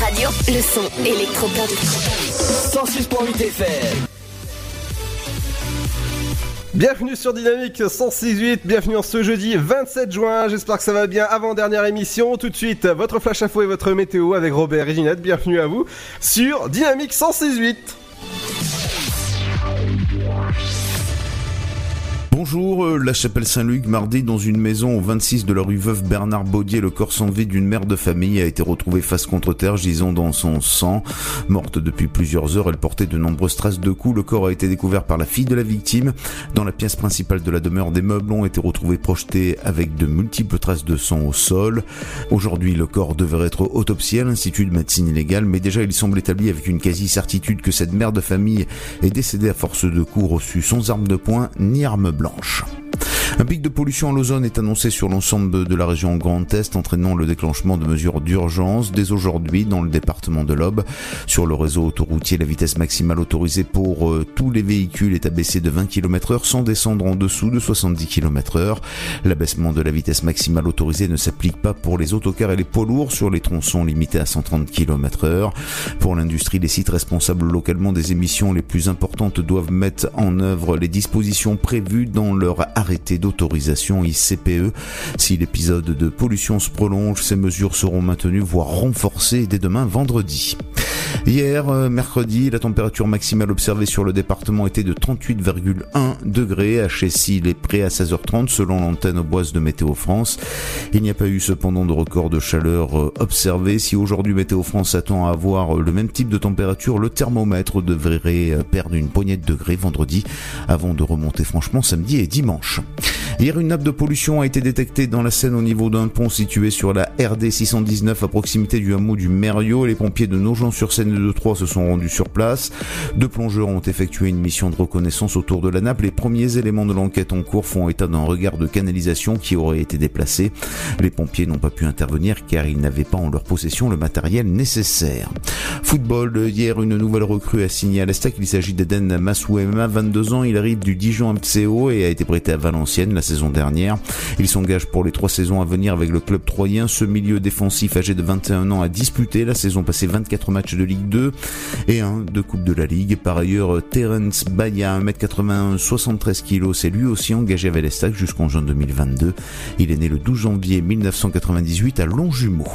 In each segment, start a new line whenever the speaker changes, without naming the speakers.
Radio. Le son électropop.
106.8 FM.
Bienvenue sur Dynamique 106.8, bienvenue en ce jeudi 27 juin, j'espère que ça va bien avant dernière émission. Tout de suite, votre flash info et votre météo avec Robert et Ginette, bienvenue à vous sur Dynamique 106.8.
Bonjour, euh, la chapelle Saint-Luc, mardi, dans une maison au 26 de la rue Veuve Bernard Baudier, le corps sans vie d'une mère de famille a été retrouvé face contre terre, gisant dans son sang. Morte depuis plusieurs heures, elle portait de nombreuses traces de coups. Le corps a été découvert par la fille de la victime. Dans la pièce principale de la demeure, des meubles ont été retrouvés projetés avec de multiples traces de sang au sol. Aujourd'hui, le corps devrait être autopsié à l'Institut de médecine illégale, mais déjà il semble établi avec une quasi-certitude que cette mère de famille est décédée à force de coups reçus sans arme de poing ni arme blanche. 白。Un pic de pollution en ozone est annoncé sur l'ensemble de la région Grand Est, entraînant le déclenchement de mesures d'urgence dès aujourd'hui dans le département de l'Aube. Sur le réseau autoroutier, la vitesse maximale autorisée pour euh, tous les véhicules est abaissée de 20 km heure sans descendre en dessous de 70 km heure. L'abaissement de la vitesse maximale autorisée ne s'applique pas pour les autocars et les poids lourds sur les tronçons limités à 130 km heure. Pour l'industrie, les sites responsables localement des émissions les plus importantes doivent mettre en œuvre les dispositions prévues dans leur d'autorisation ICPE. Si l'épisode de pollution se prolonge, ces mesures seront maintenues, voire renforcées dès demain vendredi. Hier, euh, mercredi, la température maximale observée sur le département était de 38,1 degrés à Chessy, les près à 16h30 selon l'antenne boise de Météo France. Il n'y a pas eu cependant de record de chaleur euh, observé. Si aujourd'hui Météo France s'attend à avoir le même type de température, le thermomètre devrait euh, perdre une poignée de degrés vendredi avant de remonter franchement samedi et dimanche. Hier, une nappe de pollution a été détectée dans la Seine au niveau d'un pont situé sur la RD 619 à proximité du hameau du Mériot. Les pompiers de Nogent-sur-Seine et de Troyes se sont rendus sur place. Deux plongeurs ont effectué une mission de reconnaissance autour de la nappe. Les premiers éléments de l'enquête en cours font état d'un regard de canalisation qui aurait été déplacé. Les pompiers n'ont pas pu intervenir car ils n'avaient pas en leur possession le matériel nécessaire. Football, hier, une nouvelle recrue a signé à l'Estac. Il s'agit d'Eden Masouema, 22 ans. Il arrive du Dijon MCO et a été prêté à Valenciennes la saison dernière. Il s'engage pour les trois saisons à venir avec le club troyen. Ce milieu défensif âgé de 21 ans a disputé la saison passée 24 matchs de Ligue 2 et un de Coupe de la Ligue. Par ailleurs, Terence Baya, 1m80, 73 kg, s'est lui aussi engagé avec l'Estac jusqu'en juin 2022. Il est né le 12 janvier 1998 à Longjumeau.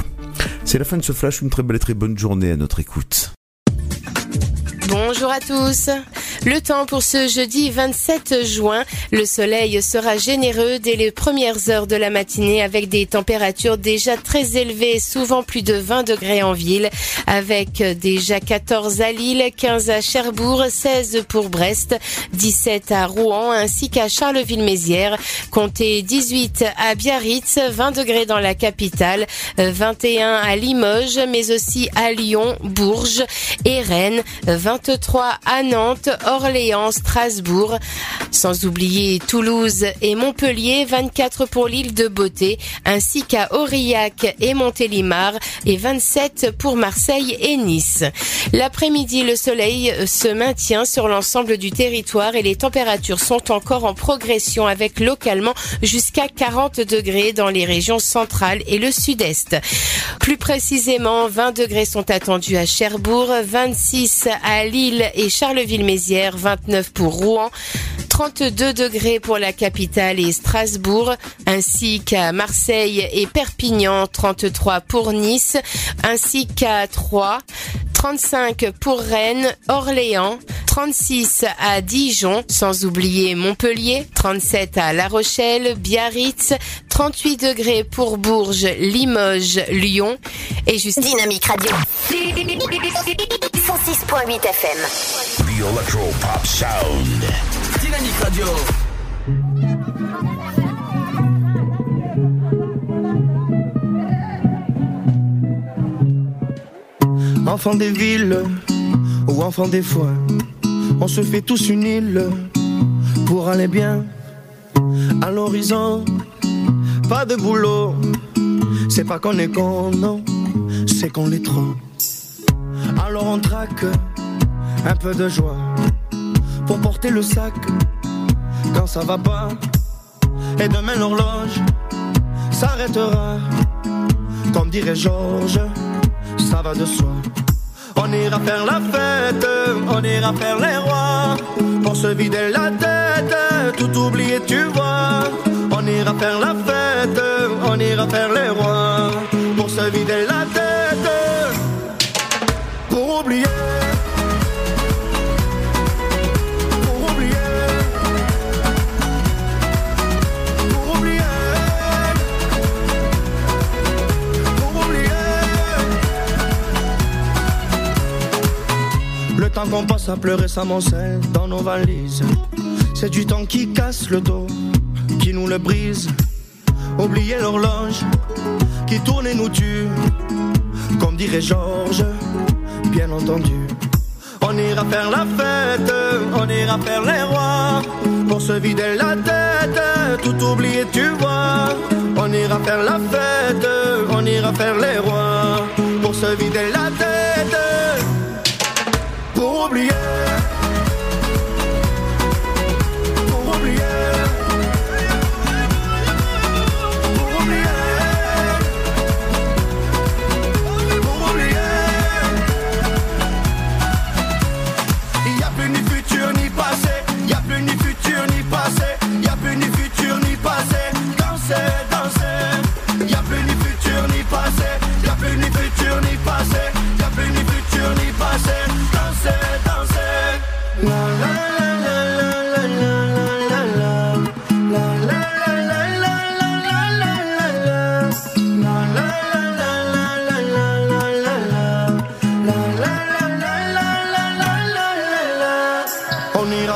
C'est la fin de ce flash, une très belle et très bonne journée à notre écoute.
Bonjour à tous. Le temps pour ce jeudi 27 juin. Le soleil sera généreux dès les premières heures de la matinée avec des températures déjà très élevées, souvent plus de 20 degrés en ville, avec déjà 14 à Lille, 15 à Cherbourg, 16 pour Brest, 17 à Rouen ainsi qu'à Charleville-Mézières. Comptez 18 à Biarritz, 20 degrés dans la capitale, 21 à Limoges, mais aussi à Lyon, Bourges et Rennes, 23 à Nantes, Orléans, Strasbourg, sans oublier Toulouse et Montpellier, 24 pour l'île de Beauté, ainsi qu'à Aurillac et Montélimar et 27 pour Marseille et Nice. L'après-midi, le soleil se maintient sur l'ensemble du territoire et les températures sont encore en progression avec localement jusqu'à 40 degrés dans les régions centrales et le sud-est. Plus précisément, 20 degrés sont attendus à Cherbourg, 26 à Lille et Charleville-Mézières, 29 pour Rouen, 32 degrés pour la capitale et Strasbourg, ainsi qu'à Marseille et Perpignan, 33 pour Nice, ainsi qu'à Troyes, 35 pour Rennes, Orléans, 36 à Dijon, sans oublier Montpellier, 37 à La Rochelle, Biarritz, 38 degrés pour Bourges, Limoges, Lyon et juste
Dynamique Radio. 106.8 FM.
The Electro Pop Sound.
Dynamique Radio.
Enfant des villes, ou enfant des foins. On se fait tous une île pour aller bien à l'horizon. Pas de boulot, c'est pas qu'on est con, non, c'est qu'on l'est trop. Alors on traque un peu de joie pour porter le sac quand ça va pas. Et demain l'horloge s'arrêtera. Comme dirait Georges, ça va de soi. On ira faire la fête, on ira faire les rois. Pour se vider la tête, tout oublier, tu vois. On ira faire la fête, on ira faire les rois. Pour se vider la tête, pour oublier. Pour oublier. Pour oublier. Pour oublier. Le temps qu'on passe à pleurer s'amoncelle dans nos valises. C'est du temps qui casse le dos, qui nous le brise. Oublier l'horloge qui tourne et nous tue. Comme dirait Georges, bien entendu. On ira faire la fête, on ira faire les rois. Pour se vider la tête, tout oublier, tu vois. On ira faire la fête, on ira faire les rois. Pour se vider la tête, pour oublier. Plus ni futur ni passé, ni futur ni passé. Danser, danser.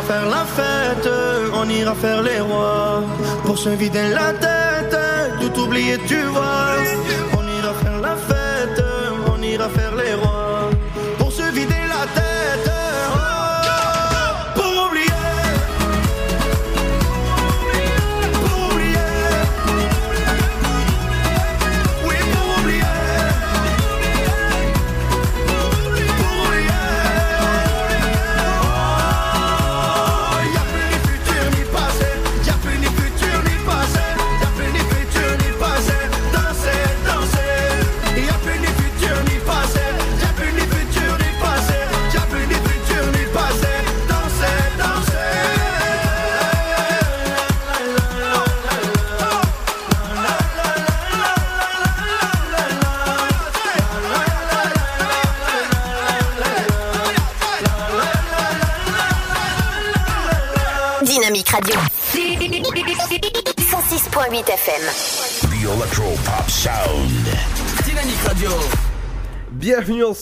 Faire la fête, on ira faire les rois Pour se vider la tête, tout oublier tu vois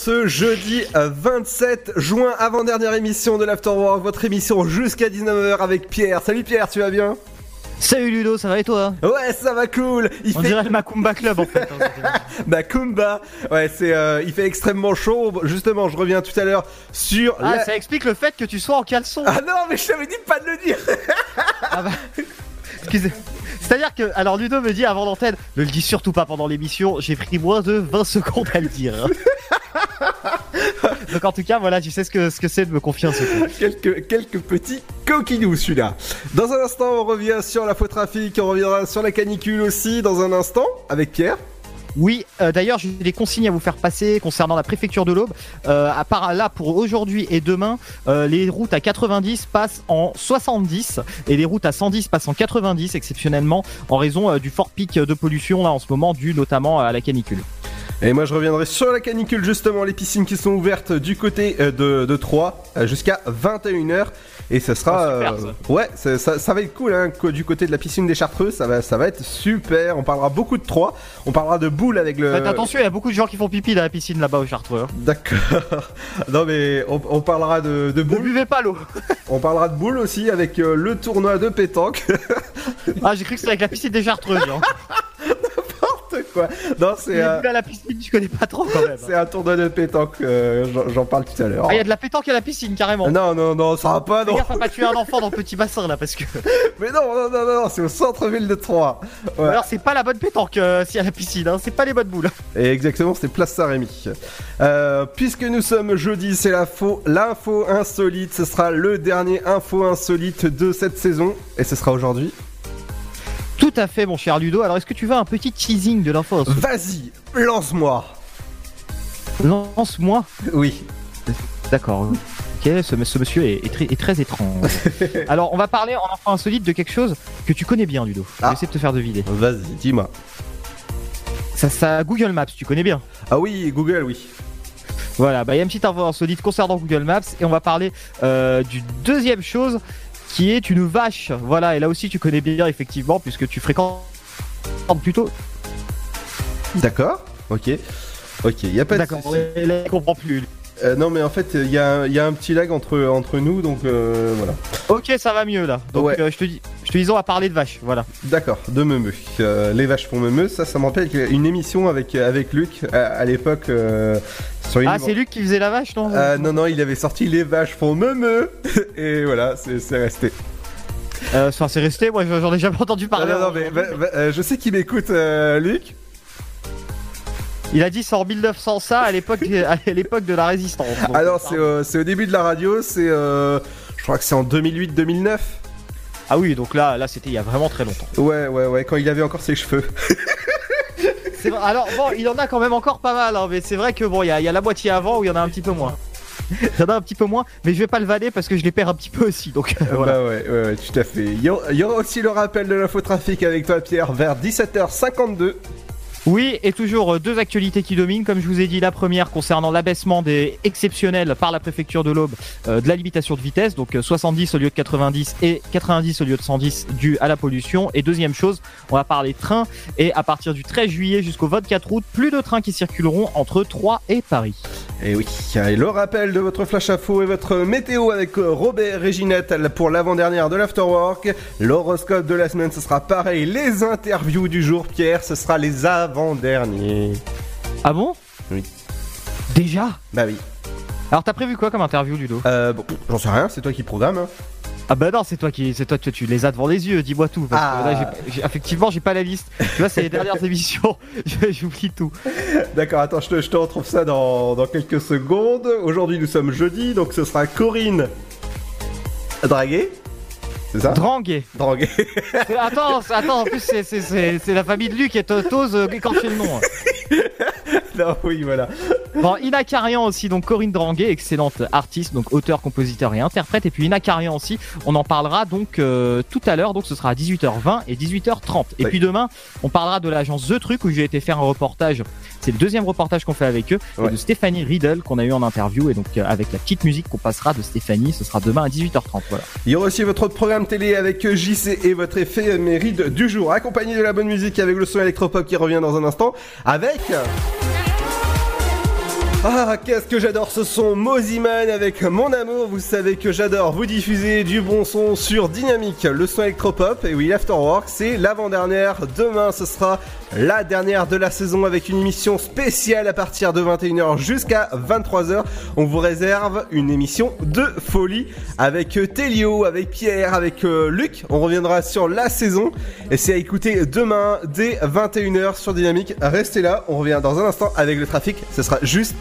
ce jeudi euh, 27 juin, avant-dernière émission de l'Afterwork, votre émission jusqu'à 19h avec Pierre. Salut Pierre, tu vas bien?
Salut Ludo, ça va et toi?
Ouais, ça va cool Il
On
fait
dirait le Macumba Club en fait.
bah Kumba. Ouais, c'est euh, il fait extrêmement chaud. Justement, je reviens tout à l'heure sur
Ah,
la-
ça explique le fait que tu sois en caleçon.
Ah non, mais je t'avais dit de pas de le dire.
Ah bah, excusez. C'est-à-dire que, alors Ludo me dit avant l'antenne, ne le dis surtout pas pendant l'émission, j'ai pris moins de 20 secondes à le dire. Donc en tout cas, voilà, tu sais ce que ce que c'est de me confier secret.
quelques quelques petits coquinous celui-là. Dans un instant, on revient sur la faux trafic, on reviendra sur la canicule aussi dans un instant avec Pierre.
Oui, euh, d'ailleurs, j'ai des consignes à vous faire passer concernant la préfecture de l'Aube. Euh, à part là, pour aujourd'hui et demain, euh, les routes à 90 passent en 70 et les routes à 110 passent en 90 exceptionnellement en raison du fort pic de pollution là en ce moment dû notamment à la canicule.
Et moi je reviendrai sur la canicule justement, les piscines qui sont ouvertes du côté euh, de, de Troyes euh, jusqu'à 21h. Et ce sera...
Oh, super,
euh, ouais, ça, ça- ça va être cool hein, du côté de la piscine des Chartreux, ça va, ça va être super. On parlera beaucoup de Troyes, on parlera de boules avec le...
Faites attention, il y a beaucoup de gens qui font pipi dans la piscine là-bas au Chartreux. hein.
D'accord. non mais on, on parlera de, de
Ne
boules,
buvez pas l'eau.
on parlera de boules aussi avec le tournoi de pétanque.
Ah, j'ai cru que c'était avec la piscine des Chartreux. genre.
N'importe quoi. Non, c'est un,
à la piscine, je connais pas trop quand même.
c'est un tournoi de pétanque. euh, j'en- parle tout à l'heure.
Ah, il y a de la pétanque à la piscine carrément.
Non, non, non, ça va pas, non.
à pas tuer un enfant dans le petit bassin là parce que.
Mais non, non, non, non, c'est au centre-ville de Troyes. Ouais.
Alors c'est pas la bonne pétanque euh, si à la piscine, hein. c'est pas les bonnes boules.
Et exactement, c'était Place Saint-Rémy. Euh, puisque nous sommes jeudi, c'est l'info, l'info insolite. Ce sera le dernier info insolite de cette saison. Et ce sera aujourd'hui.
Tout à fait mon cher Ludo. Alors est-ce que tu veux un petit teasing de l'info
Vas-y, lance-moi.
Lance-moi.
Oui.
D'accord. Ok, ce, ce monsieur est, est très, est très étrange. Alors on va parler en info insolite de quelque chose que tu connais bien Ludo. Je vais
Ah.
essayer de te faire deviner.
Vas-y, dis-moi.
Ça, ça Google Maps, tu connais bien.
Ah oui, Google, oui.
Voilà, bah il y a une petite info insolite concernant Google Maps et on va parler euh, du deuxième chose qui est une vache. Voilà, et là aussi tu connais bien effectivement puisque tu fréquentes plutôt.
D'accord. Ok. Ok, y a pas de
D'accord, là, je comprends plus.
Euh, non, mais en fait, il y, a un- y a un petit lag entre, entre nous, donc euh, voilà.
Ok, ça va mieux là. Donc
Ouais.
euh, je te dis, je te dis, on va parler de vache. Voilà.
D'accord, de Meumeux. Euh, les vaches font Meumeux, ça, ça me rappelle une émission avec, avec Luc à, à l'époque sur.
Ah, c'est Luc qui faisait la vache, non
Euh, non, non, il avait sorti Les vaches font Meumeux Et voilà, c'est c'est resté.
Euh, Enfin, c'est resté. Moi, j'en ai jamais entendu parler.
non, non, mais va- va- euh, je sais qu'il m'écoute, euh, Luc.
Il a dit c'est en 1900 ça à l'époque, de la résistance. Donc,
Ah non, c'est au début de la radio, c'est. euh, je crois que c'est en 2008-2009.
Ah oui, donc là, là, c'était il y a vraiment très longtemps.
Ouais, ouais, ouais, quand il avait encore ses cheveux.
Alors bon, il en a quand même encore pas mal, hein, mais c'est vrai que bon, il y, a- la moitié avant où il y en a un petit peu moins. Il y en a un petit peu moins, mais je vais pas le vanner parce que je les perds un petit peu aussi. Donc euh, voilà.
Bah ouais, ouais, ouais, tout à fait. Il y, aura, il y aura aussi le rappel de l'infotrafic avec toi, Pierre, vers 17h52.
Oui, et toujours euh, deux actualités qui dominent. Comme je vous ai dit, la première concernant l'abaissement des exceptionnels par la préfecture de l'Aube euh, de la limitation de vitesse, donc euh, 70 au lieu de 90 et 90 au lieu de 110 dû à la pollution. Et deuxième chose, on va parler train. Et à partir du 13 juillet jusqu'au 24 août, plus de trains qui circuleront entre Troyes et Paris.
Et oui, et le rappel de votre flash info et votre météo avec euh, Robert Réginette pour l'avant-dernière de l'Afterwork. L'horoscope de la semaine, ce sera pareil. Les interviews du jour, Pierre, ce sera les avant-derniers.
Ah bon?
Oui.
Déjà?
Bah oui.
Alors t'as prévu quoi comme interview, Ludo?
Euh, bon, j'en sais rien, c'est toi qui programme. hein.
Ah bah non, c'est toi qui, c'est toi, tu, tu les as devant les yeux. Dis-moi tout. Parce que
Ah.
là, j'ai- j'ai- effectivement, j'ai pas la liste. Tu vois, c'est les dernières émissions. Je- J'oublie tout.
D'accord, attends, je te, je te retrouve ça dans, dans quelques secondes. Aujourd'hui, nous sommes jeudi, donc ce sera Corinne Draguet. C'est ça
Drangué. C'est- Attends, attends. En plus, c'est, la famille de Luc et t'oses euh, écorcher le nom.
non, oui, voilà.
Bon, Ina Karian aussi, donc Corinne Dranguet, excellente artiste, donc auteur, compositeur et interprète. Et puis Ina Karian aussi, on en parlera donc euh, tout à l'heure, donc ce sera à 18h20 et 18h30. Et
Oui.
puis demain, on parlera de l'agence The Truc où j'ai été faire un reportage. C'est le deuxième reportage qu'on fait avec eux, et
Ouais.
de Stéphanie Riedel qu'on a eu en interview. Et donc euh, avec la petite musique qu'on passera de Stéphanie, ce sera demain à 18h30. Voilà.
Il y aura aussi votre programme télé avec JC et votre effet mérite du jour, accompagné de la bonne musique avec le son électropop qui revient dans un instant, avec... Ah, qu'est-ce que j'adore ce son Moziman avec Mon Amour. Vous savez que j'adore vous diffuser du bon son sur Dynamique, le son électropop. Et oui, l'Afterwork, c'est l'avant-dernière. Demain, ce sera la dernière de la saison avec une émission spéciale à partir de 21h jusqu'à 23h. On vous réserve une émission de folie avec euh, Télio, avec Pierre, avec euh, Luc. On reviendra sur la saison et c'est à écouter demain dès 21h sur Dynamique. Restez là, on revient dans un instant avec le trafic. Ce sera juste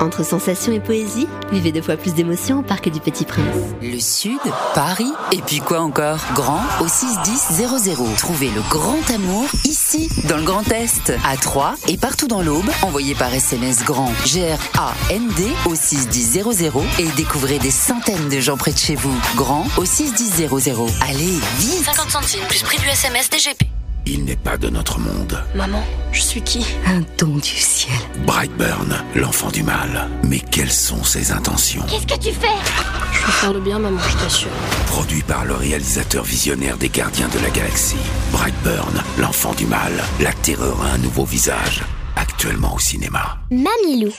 Entre sensations et poésie, vivez deux fois plus d'émotions au Parc du Petit Prince.
Le Sud, Paris, et puis quoi encore? Grand au 61000. Trouvez le grand amour ici, dans le Grand Est, à Troyes et partout dans l'Aube. Envoyez par SMS grand G-R-A-N-D au 61000 et découvrez des centaines de gens près de chez vous. Grand au 61000. Allez, vite
50 centimes plus prix du SMS DGP.
Il n'est pas de notre monde.
Maman, je suis qui? Un don du ciel.
Brightburn, l'enfant du mal. Mais quelles sont ses intentions?
Qu'est-ce que tu fais? Je veux faire le bien, maman, je t'assure.
Produit par le réalisateur visionnaire des Gardiens de la Galaxie. Brightburn, l'enfant du mal. La terreur a un nouveau visage. Actuellement au cinéma.
Mamilou.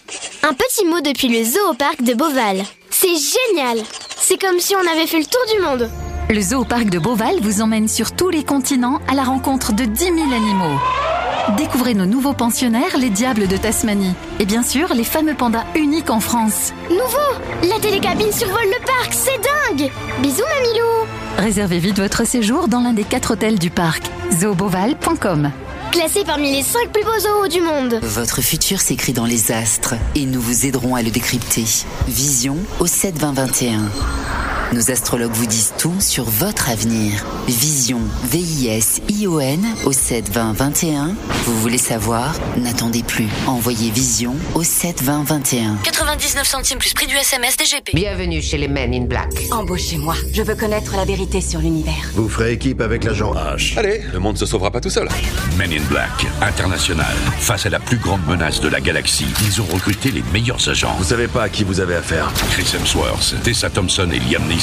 Un petit mot depuis le zoo au parc de Beauval. C'est génial C'est comme si on avait fait le tour du monde.
Le zoo au parc de Beauval vous emmène sur tous les continents à la rencontre de 10 000 animaux. Découvrez nos nouveaux pensionnaires, les diables de Tasmanie. Et bien sûr, les fameux pandas uniques en France.
Nouveau La télécabine survole le parc, c'est dingue Bisous Mamilou
Réservez vite votre séjour dans l'un des quatre hôtels du parc. zooboval.com
Classé parmi les 5 plus beaux zoos du monde.
Votre futur s'écrit dans les astres et nous vous aiderons à le décrypter. Vision au 7 20 21. Nos astrologues vous disent tout sur votre avenir. Vision, V-I-S-I-O-N au 7 20 21. Vous voulez savoir? N'attendez plus. Envoyez Vision au 7 20 21.
99 centimes plus prix du SMS DGP.
Bienvenue chez les Men in Black.
Embauchez-moi. Je veux connaître la vérité sur l'univers.
Vous ferez équipe avec l'agent H.
Allez, le monde se sauvera pas tout seul.
Men in Black, international. Face à la plus grande menace de la galaxie, ils ont recruté les meilleurs agents.
Vous savez pas à qui vous avez affaire.
Chris Hemsworth, Tessa Thompson et Liam Neeson.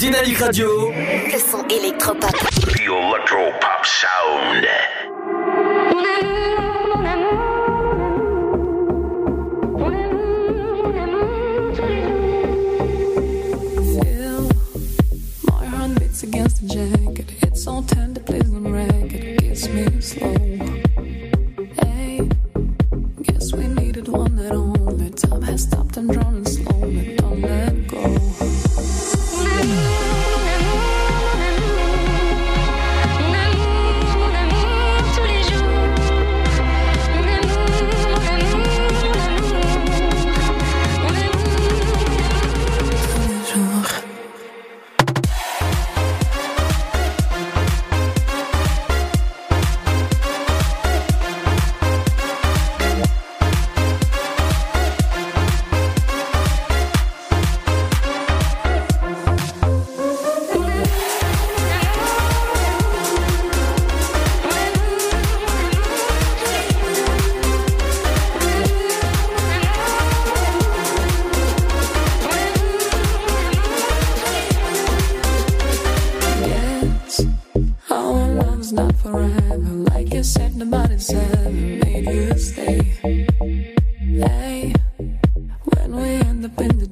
Dynamique Radio.
Le son électropop.
The Electro Pop Sound.
Feel my heart beats against the jacket. It's so tender, please don't wreck it. Kiss me slow. Hey, guess we needed one that only time has stopped and drawn slowly. Don't let go.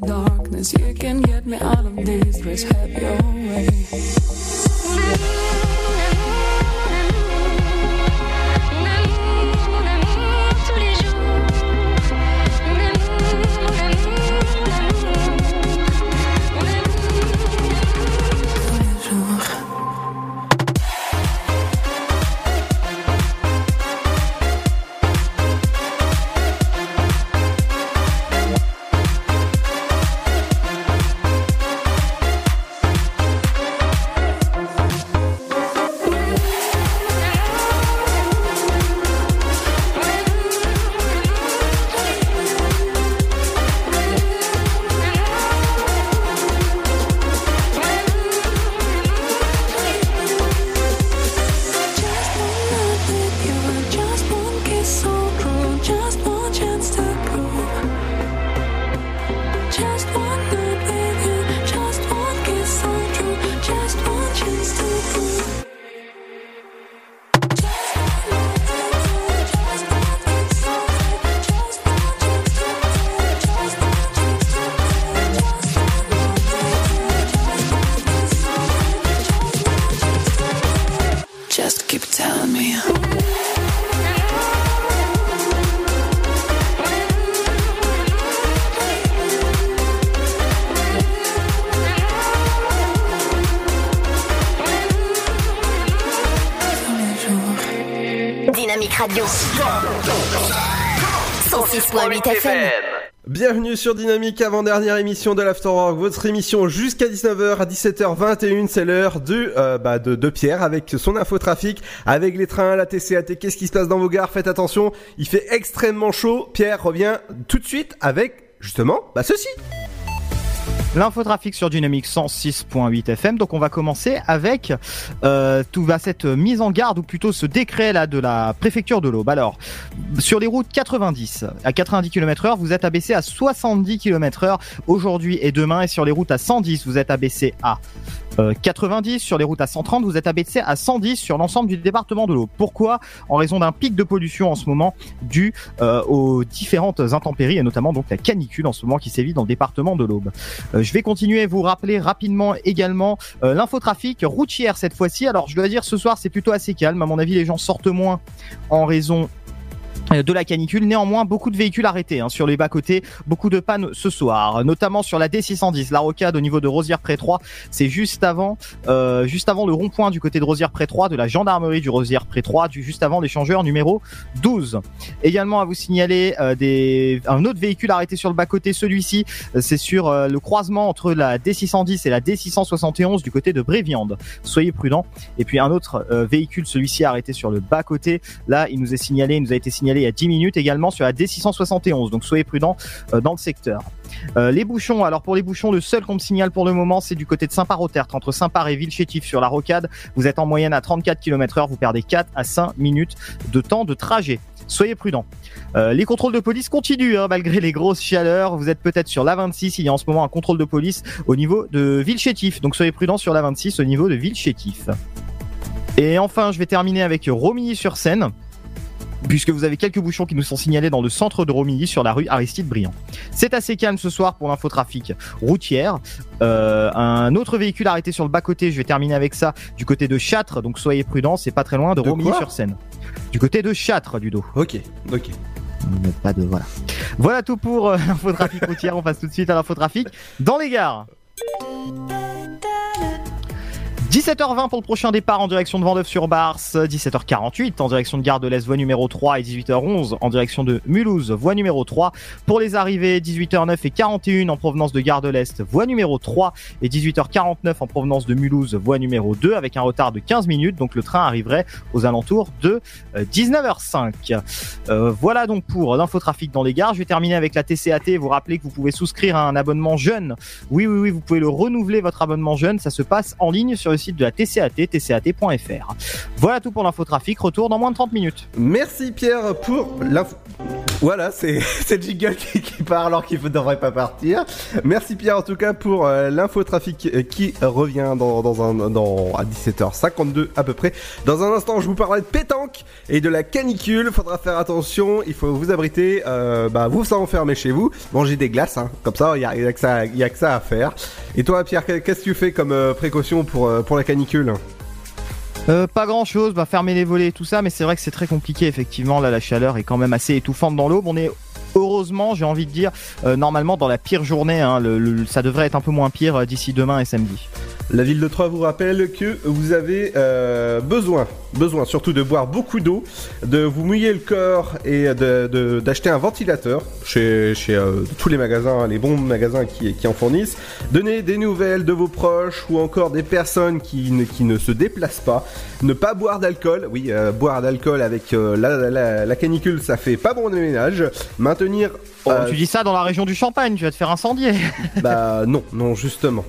Darkness, you can get me out of this. Just have your way.
Sur Dynamique, avant-dernière émission de l'Afterwork, votre émission jusqu'à 19h, à 17h21, c'est l'heure de, euh, bah, de, de Pierre avec son infotrafic, avec les trains, la TCAT, qu'est-ce qui se passe dans vos gares, faites attention, il fait extrêmement chaud, Pierre revient tout de suite avec, justement, bah ceci
L'infotrafic sur Dynamique 106.8 FM. Donc on va commencer avec euh, tout va cette mise en garde ou plutôt ce décret là de la préfecture de l'Aube. Alors sur les routes 90 à 90 km/h, vous êtes abaissé à 70 km/h aujourd'hui et demain. Et sur les routes à 110, vous êtes abaissé à euh, 90 sur les routes à 130, vous êtes abaissé à 110 sur l'ensemble du département de l'Aube. Pourquoi? En raison d'un pic de pollution en ce moment dû euh, aux différentes intempéries et notamment donc la canicule en ce moment qui sévit dans le département de l'Aube. Euh, je vais continuer à vous rappeler rapidement également euh, l'infotrafic routière cette fois-ci. Alors je dois dire ce soir c'est plutôt assez calme. À mon avis les gens sortent moins en raison euh, de la canicule. Néanmoins, beaucoup de véhicules arrêtés hein, sur les bas-côtés, beaucoup de pannes ce soir, notamment sur la D610, la rocade au niveau de Rosière-Pré-3. C'est juste avant, euh, juste avant le rond-point du côté de Rosière-Pré-3, de la gendarmerie du Rosière-Pré-3, du juste avant l'échangeur numéro 12. Également à vous signaler euh, un autre véhicule arrêté sur le bas-côté, celui-ci, euh, c'est sur euh, le croisement entre la D610 et la D671 du côté de Bréviande. Soyez prudents. Et puis un autre euh, véhicule, celui-ci arrêté sur le bas-côté. Là, il nous est signalé, il nous a été signalé il y a 10 minutes également sur la D671. Donc soyez prudents euh, dans le secteur. Euh, les bouchons, alors pour les bouchons, le seul qu'on me signale pour le moment, c'est du côté de Saint-Par-au-Tertre, entre Saint-Par et Villechétif sur la rocade. Vous êtes en moyenne à 34 km heure, vous perdez 4 à 5 minutes de temps de trajet. Soyez prudents. Euh, les contrôles de police continuent hein, malgré les grosses chaleurs. Vous êtes peut-être sur la 26. Il y a en ce moment un contrôle de police au niveau de Villechétif. Donc soyez prudents sur la 26 au niveau de Villechétif. Et enfin, je vais terminer avec Romilly-sur-Seine puisque vous avez quelques bouchons qui nous sont signalés dans le centre de Romilly sur la rue Aristide Briand. C'est assez calme ce soir pour l'infotrafic routière. Euh, un autre véhicule arrêté sur le bas-côté, je vais terminer avec ça, du côté de Châtres, donc soyez prudents, c'est pas très loin de,
De
Romilly
quoi
sur Seine. Du côté de Châtres, du dos.
Ok, ok.
Pas de voilà. Voilà tout pour euh, l'infotrafic routière. On passe tout de suite à l'infotrafic dans les gares. 17h20 pour le prochain départ en direction de Vendœuvre-sur-Bars, 17h48 en direction de Gare de l'Est, voie numéro 3 et 18h11 en direction de Mulhouse, voie numéro 3. Pour les arrivées, 18h09 et 41 en provenance de Gare de l'Est, voie numéro 3 et 18h49 en provenance de Mulhouse, voie numéro 2 avec un retard de 15 minutes. Donc le train arriverait aux alentours de euh, 19h05. Euh, voilà donc pour l'infotrafic dans les gares. Je vais terminer avec la TCAT. Vous rappelez que vous pouvez souscrire à un abonnement jeune. Oui, oui, oui, vous pouvez le renouveler votre abonnement jeune. Ça se passe en ligne sur site de la TCAT, tcat.fr. Voilà tout pour l'infotrafic. Retour dans moins de 30 minutes.
Merci Pierre pour l'info. Voilà, c'est le jingle qui, part alors qu'il ne devrait pas partir. Merci Pierre en tout cas pour euh, l'infotrafic euh, qui revient dans, dans un, dans, à 17h52 à peu près. Dans un instant, je vous parlerai de pétanque et de la canicule. Faudra faire attention, il faut vous abriter, euh, bah, vous s'enfermer chez vous, manger des glaces, hein. comme ça il y a, il y a a que ça à faire. Et toi Pierre, qu'est-ce que tu fais comme précaution pour, la canicule
Euh, pas grand chose, bah, fermer les volets et tout ça, mais c'est vrai que c'est très compliqué effectivement. Là, la chaleur est quand même assez étouffante dans l'aube. On est heureusement, j'ai envie de dire, euh, normalement dans la pire journée. hein. Ça devrait être un peu moins pire euh, d'ici demain et samedi.
La ville de Troyes vous rappelle que vous avez euh, besoin, besoin surtout de boire beaucoup d'eau, de vous mouiller le corps et d'acheter un ventilateur chez, chez euh, tous les magasins, les bons magasins qui, qui en fournissent. Donner des nouvelles de vos proches ou encore des personnes qui ne, qui ne se déplacent pas. Ne pas boire d'alcool. Oui, euh, boire d'alcool avec la, la- la canicule, ça fait pas bon ménage. Maintenir. euh,
Tu dis ça dans la région du Champagne, tu vas te faire incendier.
bah non, non justement.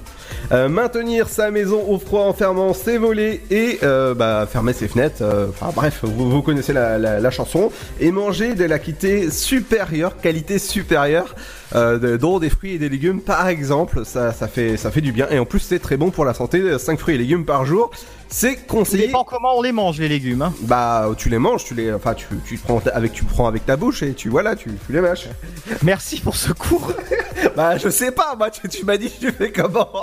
Euh, maintenir sa maison au froid en fermant ses volets et euh, bah, fermer ses fenêtres. euh, Enfin bref, vous, connaissez la chanson. Et manger de la qualité supérieure, qualité supérieure, euh, dont des fruits et des légumes par exemple. Ça, ça, fait, ça fait du bien. Et en plus c'est très bon pour la santé. 5 fruits et légumes par jour. C'est
Ça
conseillé.
dépend comment on les mange les légumes. hein.
Bah tu les manges, tu les, enfin tu, tu prends avec, tu prends avec ta bouche et tu voilà, tu, tu les mâches.
Merci pour ce cours.
bah je sais pas, moi tu, tu m'as dit tu fais comment?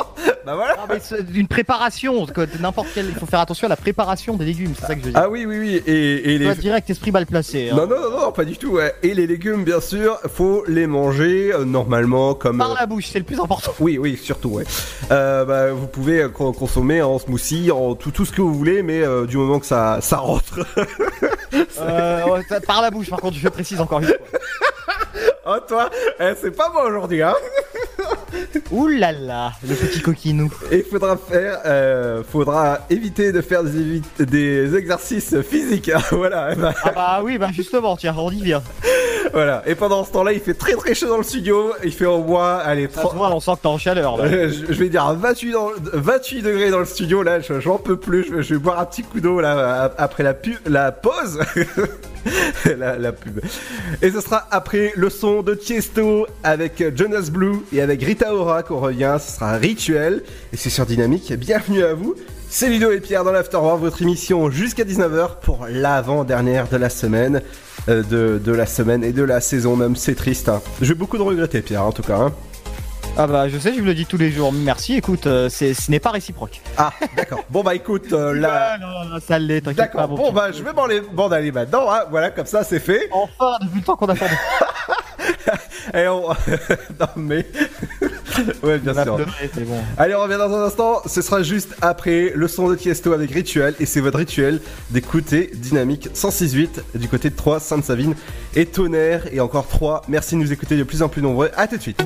Bah voilà.
Non, une préparation, n'importe quelle. Il faut faire attention à la préparation des légumes, c'est ça que je veux dire.
Ah oui, oui, oui. Et, et les.
direct, esprit mal placé. hein.
Non, non, non, non, pas du tout. Ouais. Et les légumes, bien sûr, faut les manger normalement comme.
Par la bouche, c'est le plus important.
Oui, oui, surtout, ouais. Euh, bah, vous pouvez euh, con- consommer en smoothie, en tout, tout ce que vous voulez, mais euh, du moment que ça, ça rentre.
Euh, par la bouche, par contre, je précise encore une fois.
oh, toi, eh, c'est pas moi aujourd'hui, hein.
Ouh là là, le petit coquinou.
Et faudra faire, euh, faudra éviter de faire des, exercices physiques. hein, voilà, ben,
Ah bah oui, bah justement, tiens, on y vient.
Voilà. Et pendant ce temps-là, il fait très très chaud dans le studio. Il fait au moins, allez,
Ça se voit, on sent que t'es en chaleur. Là.
Euh, je, je vais dire 28, dans- 28 degrés dans le studio là, je- j'en peux plus, je, vais- je vais boire un petit coup d'eau là après la, pu- la pause. la, la pub. Et ce sera après le son de Tiesto avec Jonas Blue et avec Rita Ora qu'on revient, ce sera un rituel et c'est sur Dynamique. Bienvenue à vous. C'est Ludo et Pierre dans l'Afterworld, votre émission jusqu'à 19h pour l'avant-dernière de la semaine. Euh, de, de la semaine et de la saison même, c'est triste. hein. J'ai beaucoup de regretter Pierre en tout cas. hein.
Ah bah je sais, je me le dis tous les jours. Merci, écoute, euh, ce n'est pas réciproque.
Ah, d'accord. Bon bah écoute, euh, là...
Ah, non, non, non, ça l'est, t'inquiète pas.
D'accord, bon bah je vais m'en aller, bon, maintenant, hein. voilà, comme ça c'est fait.
Enfin, depuis le temps qu'on.
Et on... non mais... ouais, bien sûr.
pleuré, c'est bon.
Allez, on revient dans un instant, ce sera juste après le son de Tiesto avec Rituel, et c'est votre rituel d'écouter Dynamique 106.8 du côté de 3, Sainte-Savine et Tonnerre, et encore 3. Merci de nous écouter de plus en plus nombreux, à tout de suite.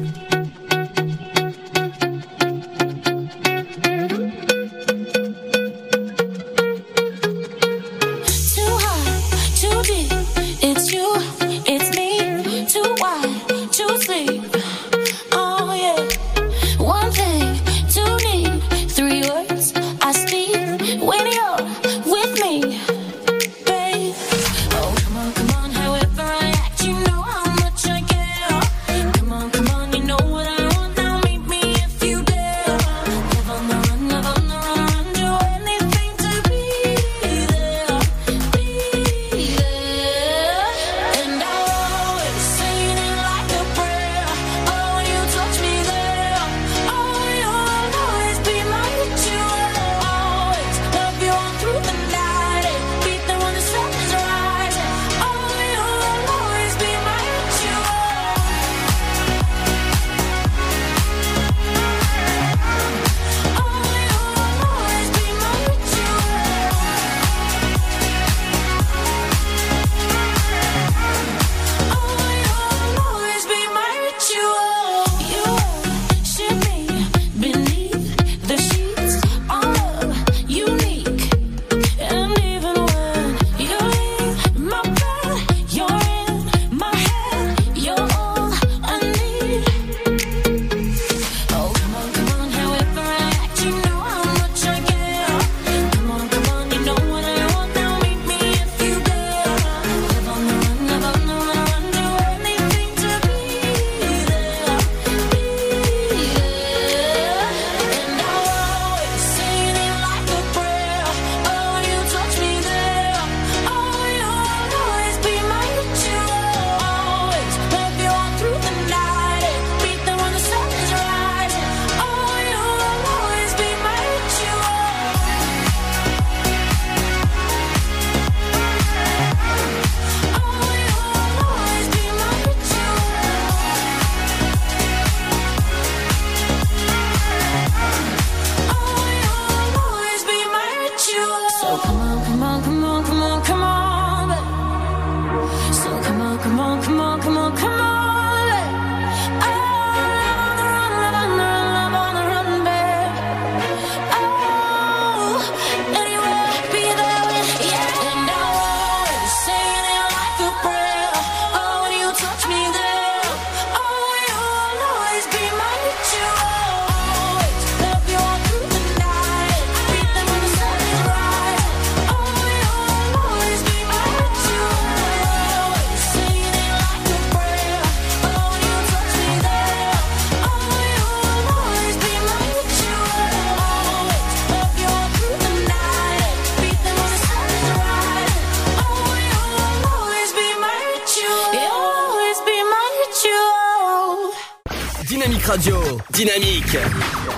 Radio. Dynamique.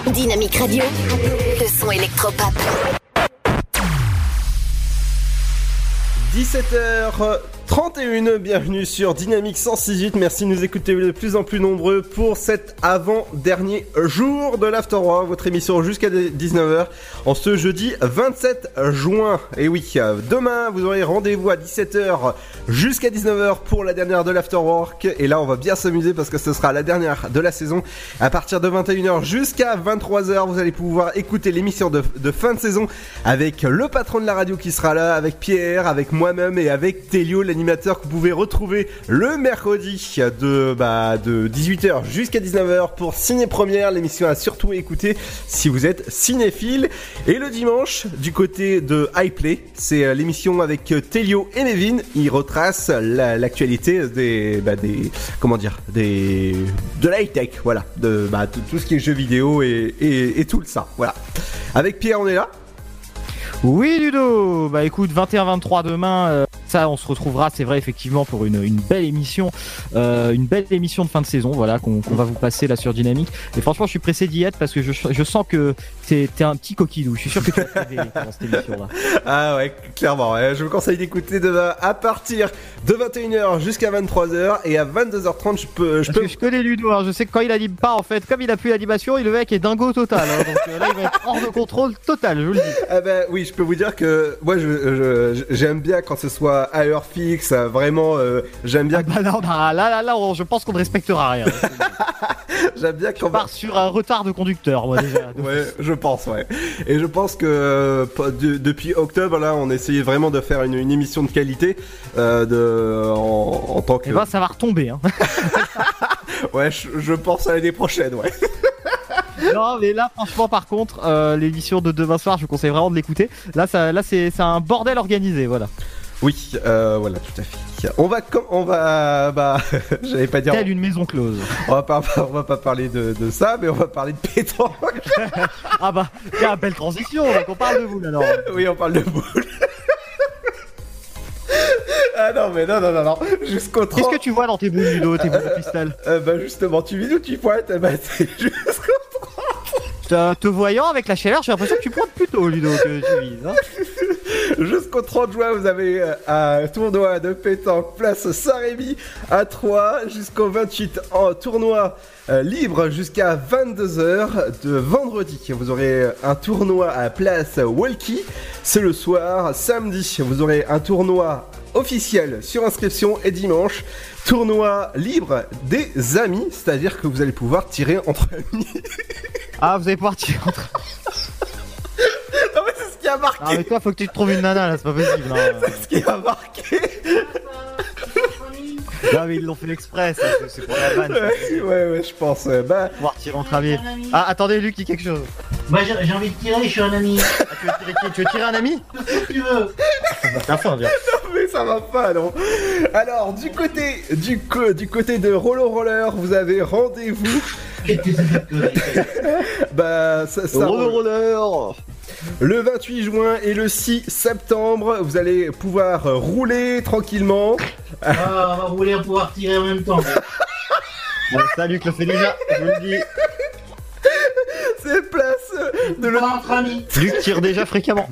Dynamique Radio, le son électropop.
17h31, bienvenue sur Dynamique 168. Merci de nous écouter de plus en plus nombreux pour cet avant-dernier jour de l'After votre émission jusqu'à 19h en ce jeudi 27 juin. Et oui, demain vous aurez rendez-vous à 17h jusqu'à 19h pour la dernière de l'Afterwork. Et là, on va bien s'amuser parce que ce sera la dernière de la saison. À partir de 21h jusqu'à 23h, vous allez pouvoir écouter l'émission de, de fin de saison avec le patron de la radio qui sera là, avec Pierre, avec moi-même et avec Telio, l'animateur que vous pouvez retrouver le mercredi de, bah, de 18h jusqu'à 19h pour Ciné Première, l'émission à surtout écouter si vous êtes cinéphile. Et le dimanche, du côté de iPlay, c'est euh, l'émission avec euh, Telio et Nevin. Ils retracent la- l'actualité des, bah, des, comment dire, des, de la high-tech, voilà, bah, de tout ce qui est jeux vidéo et, et, et tout ça, voilà. Avec Pierre, on est là.
Oui Ludo, bah écoute 21-23 demain, euh, ça on se retrouvera c'est vrai effectivement pour une, une belle émission, euh, une belle émission de fin de saison voilà qu'on va vous passer là sur Dynamique. Et franchement je suis pressé d'y être parce que je, je sens que t'es un petit coquillou, je suis sûr que tu vas te dans cette émission là.
Ah ouais, clairement. ouais. Je vous conseille d'écouter demain à partir de 21h jusqu'à 23h et à 22h30, je peux, je
Parce
peux.
que je connais Ludo, hein, je sais que quand il anime pas en fait, comme il a plus l'animation, le mec est dingo total. hein. donc euh, là il va être hors de contrôle total, je vous le dis.
Ah bah oui, je peux vous dire que moi je, je- j'aime bien quand ce soit à heure fixe, vraiment euh, j'aime bien
Bah non, bah, là, là, là, on- je pense qu'on ne respectera rien.
j'aime bien quand
On part sur un retard de conducteur, moi déjà.
Ouais, je pense, ouais. Et je pense que euh, de- depuis octobre, là, on essayait vraiment de faire une, une émission de qualité euh, de, en, en tant que.
Et bah ça va retomber. Hein.
Ouais, je, je pense à l'année prochaine, ouais.
Non, mais là, franchement, par contre, euh, l'émission de demain soir, je vous conseille vraiment de l'écouter. Là, ça, là, c'est, c'est un bordel organisé, voilà.
Oui, euh, voilà, tout à fait. On va, on va, bah, j'allais pas dire.
Telle une maison close.
On va pas, on va pas parler de, de ça, mais on va parler de pétanque.
ah bah, tiens, belle transition. Donc on parle de vous là, non
oui, on parle de boule. Ah non, mais non, non, non, non. Jusqu'au 30.
Qu'est-ce que tu vois dans tes boules, Ludo, tes boules de cristal
Euh, bah justement, tu vis où tu pointes Bah c'est jusqu'au
Te, te voyant avec la chaleur, j'ai l'impression que tu pointes plutôt, Ludo, que tu vises. Hein
Jusqu'au 30 juin, vous avez euh, un tournoi de pétanque place Saint-Rémy à 3 jusqu'au 28 en tournoi euh, libre jusqu'à 22h de vendredi. Vous aurez un tournoi à place Walkie, c'est le soir. Samedi, vous aurez un tournoi officiel sur inscription et dimanche, tournoi libre des amis, c'est-à-dire que vous allez pouvoir tirer entre amis.
Ah, vous allez pouvoir tirer entre.
non mais c'est ce qui a marqué.
Ah, mais toi, faut que tu te trouves une nana là, c'est pas possible. hein.
C'est ce qui a marqué.
Non, mais ils l'ont fait exprès, ça, c'est- c'est pour la vanne.
Ouais, ouais, ouais, je pense. Bah,
Pouvoir tirer entre amis. Ah, attendez, Luc, dit quelque chose.
Moi j'ai j'ai envie de tirer, je suis un ami.
Ah, tu, veux tirer qui? Tu veux tirer un ami?
Si tu veux.
T'as faim, viens.
mais ça va pas, non. Alors, du côté, du, co- du côté de Rollo Roller, vous avez rendez-vous. bah, ça, ça
Rollo
roule.
roller
Le 28 juin et le 6 septembre, vous allez pouvoir rouler tranquillement.
Ah, on va rouler, on va pouvoir tirer en même temps.
Bon, ça, Luc le fait déjà, je vous le dis.
C'est place de
amis.
Luc tire déjà fréquemment.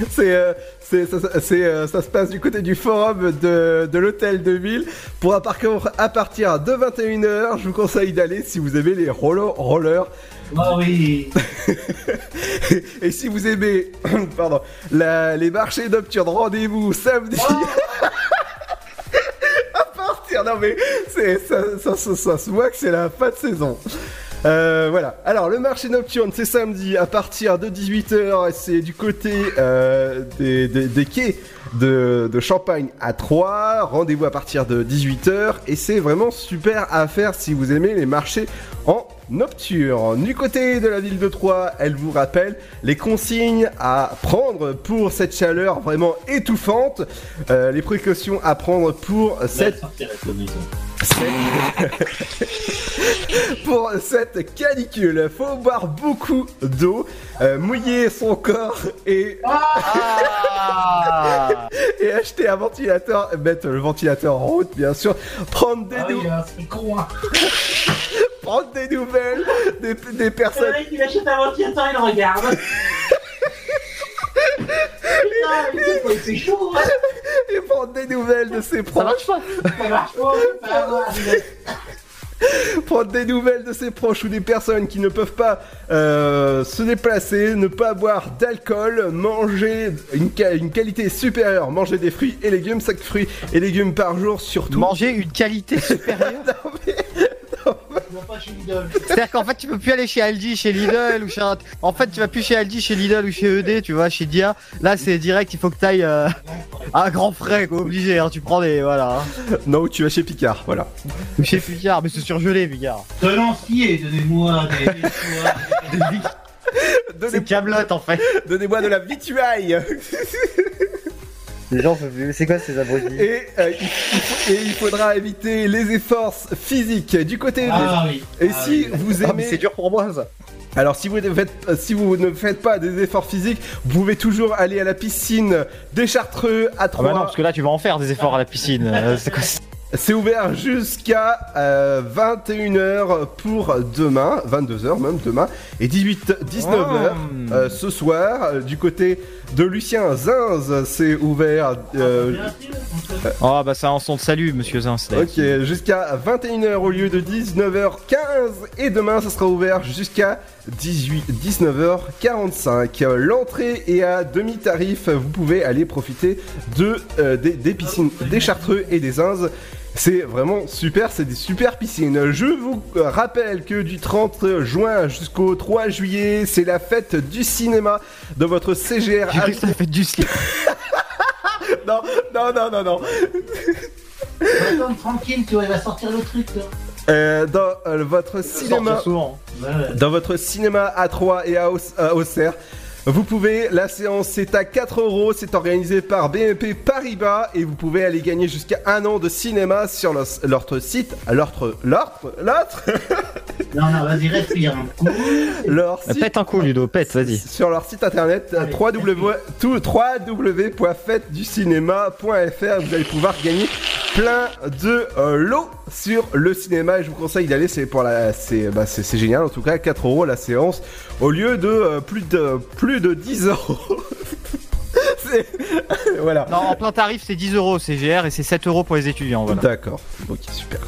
C'est, euh, c'est, ça, ça- c'est, euh, ça se passe du côté du forum de, de l'hôtel de ville. Pour un parcours à partir de 21h, je vous conseille d'aller si vous aimez les roller rollers.
Ah oui.
Et si vous aimez, pardon, la- les marchés nocturnes, rendez-vous samedi. à partir, non mais c'est, ça, ça, ça- ça se voit que c'est la fin de saison. Euh, voilà. Alors le marché nocturne c'est samedi à partir de 18h. C'est du côté euh, des, quais de, de Champagne à 3. Rendez-vous à partir de 18h et c'est vraiment super à faire si vous aimez les marchés en nocturne. Du côté de la ville de Troyes, elle vous rappelle les consignes à prendre pour cette chaleur vraiment étouffante. Euh, les précautions à prendre pour cette pour cette canicule. Faut boire beaucoup d'eau, euh, mouiller son corps et et acheter un ventilateur, mettre le ventilateur en route bien sûr, prendre des
Ah
nou-
oui, là, c'est con. hein.
prendre des nouvelles des, des
Le
personnes.
mec, il achète un ventilateur, il regarde. Putain, chaud, hein
Et prendre des nouvelles de ses proches.
marche pas.
Ça marche pas, ça
prendre des nouvelles de ses proches ou des personnes qui ne peuvent pas euh, se déplacer, ne pas boire d'alcool, manger une, qua- une qualité supérieure, manger des fruits et légumes, 5 fruits et légumes par jour surtout.
Manger une qualité supérieure.
Il va pas chez Lidl.
C'est-à-dire qu'en fait, tu peux plus aller chez Aldi, chez Lidl ou chez. un- En fait, tu vas plus chez Aldi, chez Lidl ou chez ED, tu vois, chez Dia. Là, c'est direct, il faut que tu ailles à grand frais, quoi, obligé. Hein, tu prends des. Voilà. hein.
Non, tu vas chez Picard, voilà.
Ou chez Picard, mais c'est surgelé, Picard.
Tenancier, donnez-moi des. des choix.
C'est Camelot en fait.
Donnez-moi de la vituaille
Les gens peuvent plus. C'est quoi ces abrutis
et, euh, et il faudra éviter les efforts physiques du côté
Ah
des...
oui.
Et
Ah
si
oui.
vous
Ah,
aimez...
mais c'est dur pour moi ça.
Alors si vous, ne faites, si vous ne faites pas des efforts physiques, vous pouvez toujours aller à la piscine des Chartreux à
Ah
3.
bah non, parce que là, tu vas en faire des efforts à la piscine. C'est quoi ça
C'est ouvert jusqu'à euh, 21h pour demain, 22h même demain, et 18, 19h
Oh.
euh, ce soir. Euh, Du côté de Lucien Zinz, c'est ouvert euh,
Oh bah c'est un son de salut, monsieur Zin. c'est-
ok, jusqu'à 21h au lieu de 19h15. Et demain, ça sera ouvert jusqu'à 18, 19h45. Euh, L'entrée est à demi-tarif. Vous pouvez aller profiter de, euh, des, des piscines des Chartreux et des Zinz. C'est vraiment super, c'est des super piscines. Je vous rappelle que du 30 juin jusqu'au 3 juillet, c'est la fête du cinéma de votre CGR.
J'ai cru que ça fait du slip.
non, non, non, non, non.
Attends, tranquille, tu vois, il va sortir le truc là.
Euh, dans euh, votre cinéma,
Sortir souvent.
Ouais.
dans votre cinéma à 3 et à, Aus- à Auxerre, vous pouvez, la séance c'est à 4 euros, c'est organisé par BNP Paribas et vous pouvez aller gagner jusqu'à un an de cinéma sur leur, leur site, leur, leur, leur,
Non, non, vas-y, respire un coup.
leur
Euh,
site,
Pète un coup, Ludo, pète, vas-y.
sur leur site internet
Allez,
www tout- www.fêteducinéma.fr vous allez pouvoir gagner plein de euh, sur le cinéma et je vous conseille d'aller c'est pour la c'est bah, c'est génial en tout cas 4 euros la séance au lieu de euh, plus de plus de 10 euros voilà
Non, en plein tarif, c'est 10 euros CGR et c'est 7 euros pour les étudiants. Voilà.
d'accord ok super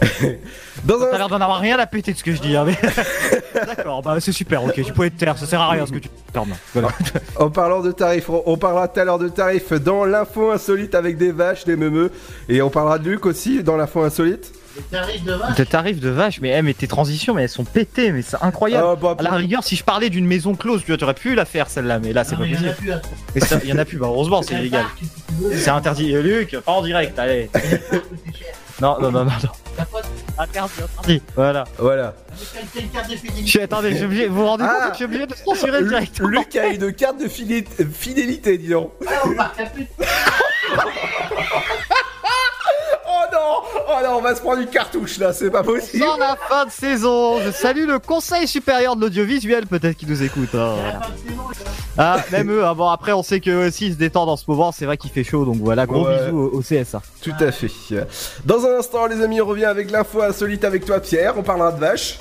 dans
T'as
un
l'air d'en avoir rien à péter de ce que je dis. Hein, mais... D'accord, bah c'est super, ok, tu pouvais te taire, ça sert à rien ce que tu fermes. Voilà.
En parlant de tarifs, on, on parlera tout à l'heure de tarifs dans l'info insolite avec des vaches, des meumeux. Et on parlera de Luc aussi dans l'info insolite.
Tarifs de vache.
Tarifs de vache, mais, eh, mais tes transitions, mais elles sont pétées, mais c'est incroyable.
Ah, bah,
À la rigueur, si je parlais d'une maison close, tu vois, t'aurais pu la faire celle-là, mais là c'est
Non,
pas
mais il y en a
possible.
plus
ça, il y en a plus, bah heureusement, c'est illégal. C'est interdit. Euh, Luc, pas en direct, allez. Non, non, non, non, non. Interdit, interdit. Voilà.
Voilà.
Je suis, attendez, je suis obligé, vous vous rendez
Ah.
compte que je suis obligé de censurer directement.
Luc a une carte de fidé- fidélité, dis donc.
Ah, on marque la pute.
Non Oh non, on va se prendre une cartouche là, c'est pas possible.
Dans la fin de saison, je salue le Conseil supérieur de l'audiovisuel, peut-être qu'ils nous écoutent. hein. Ah, même eux, ah bon, après on sait que eux aussi ils se détendent en ce moment, c'est vrai qu'il fait chaud, donc voilà, gros
Ouais.
bisous au, au CSA.
Tout à fait. Dans un instant, les amis, on revient avec l'info insolite avec toi, Pierre. On parlera de vaches.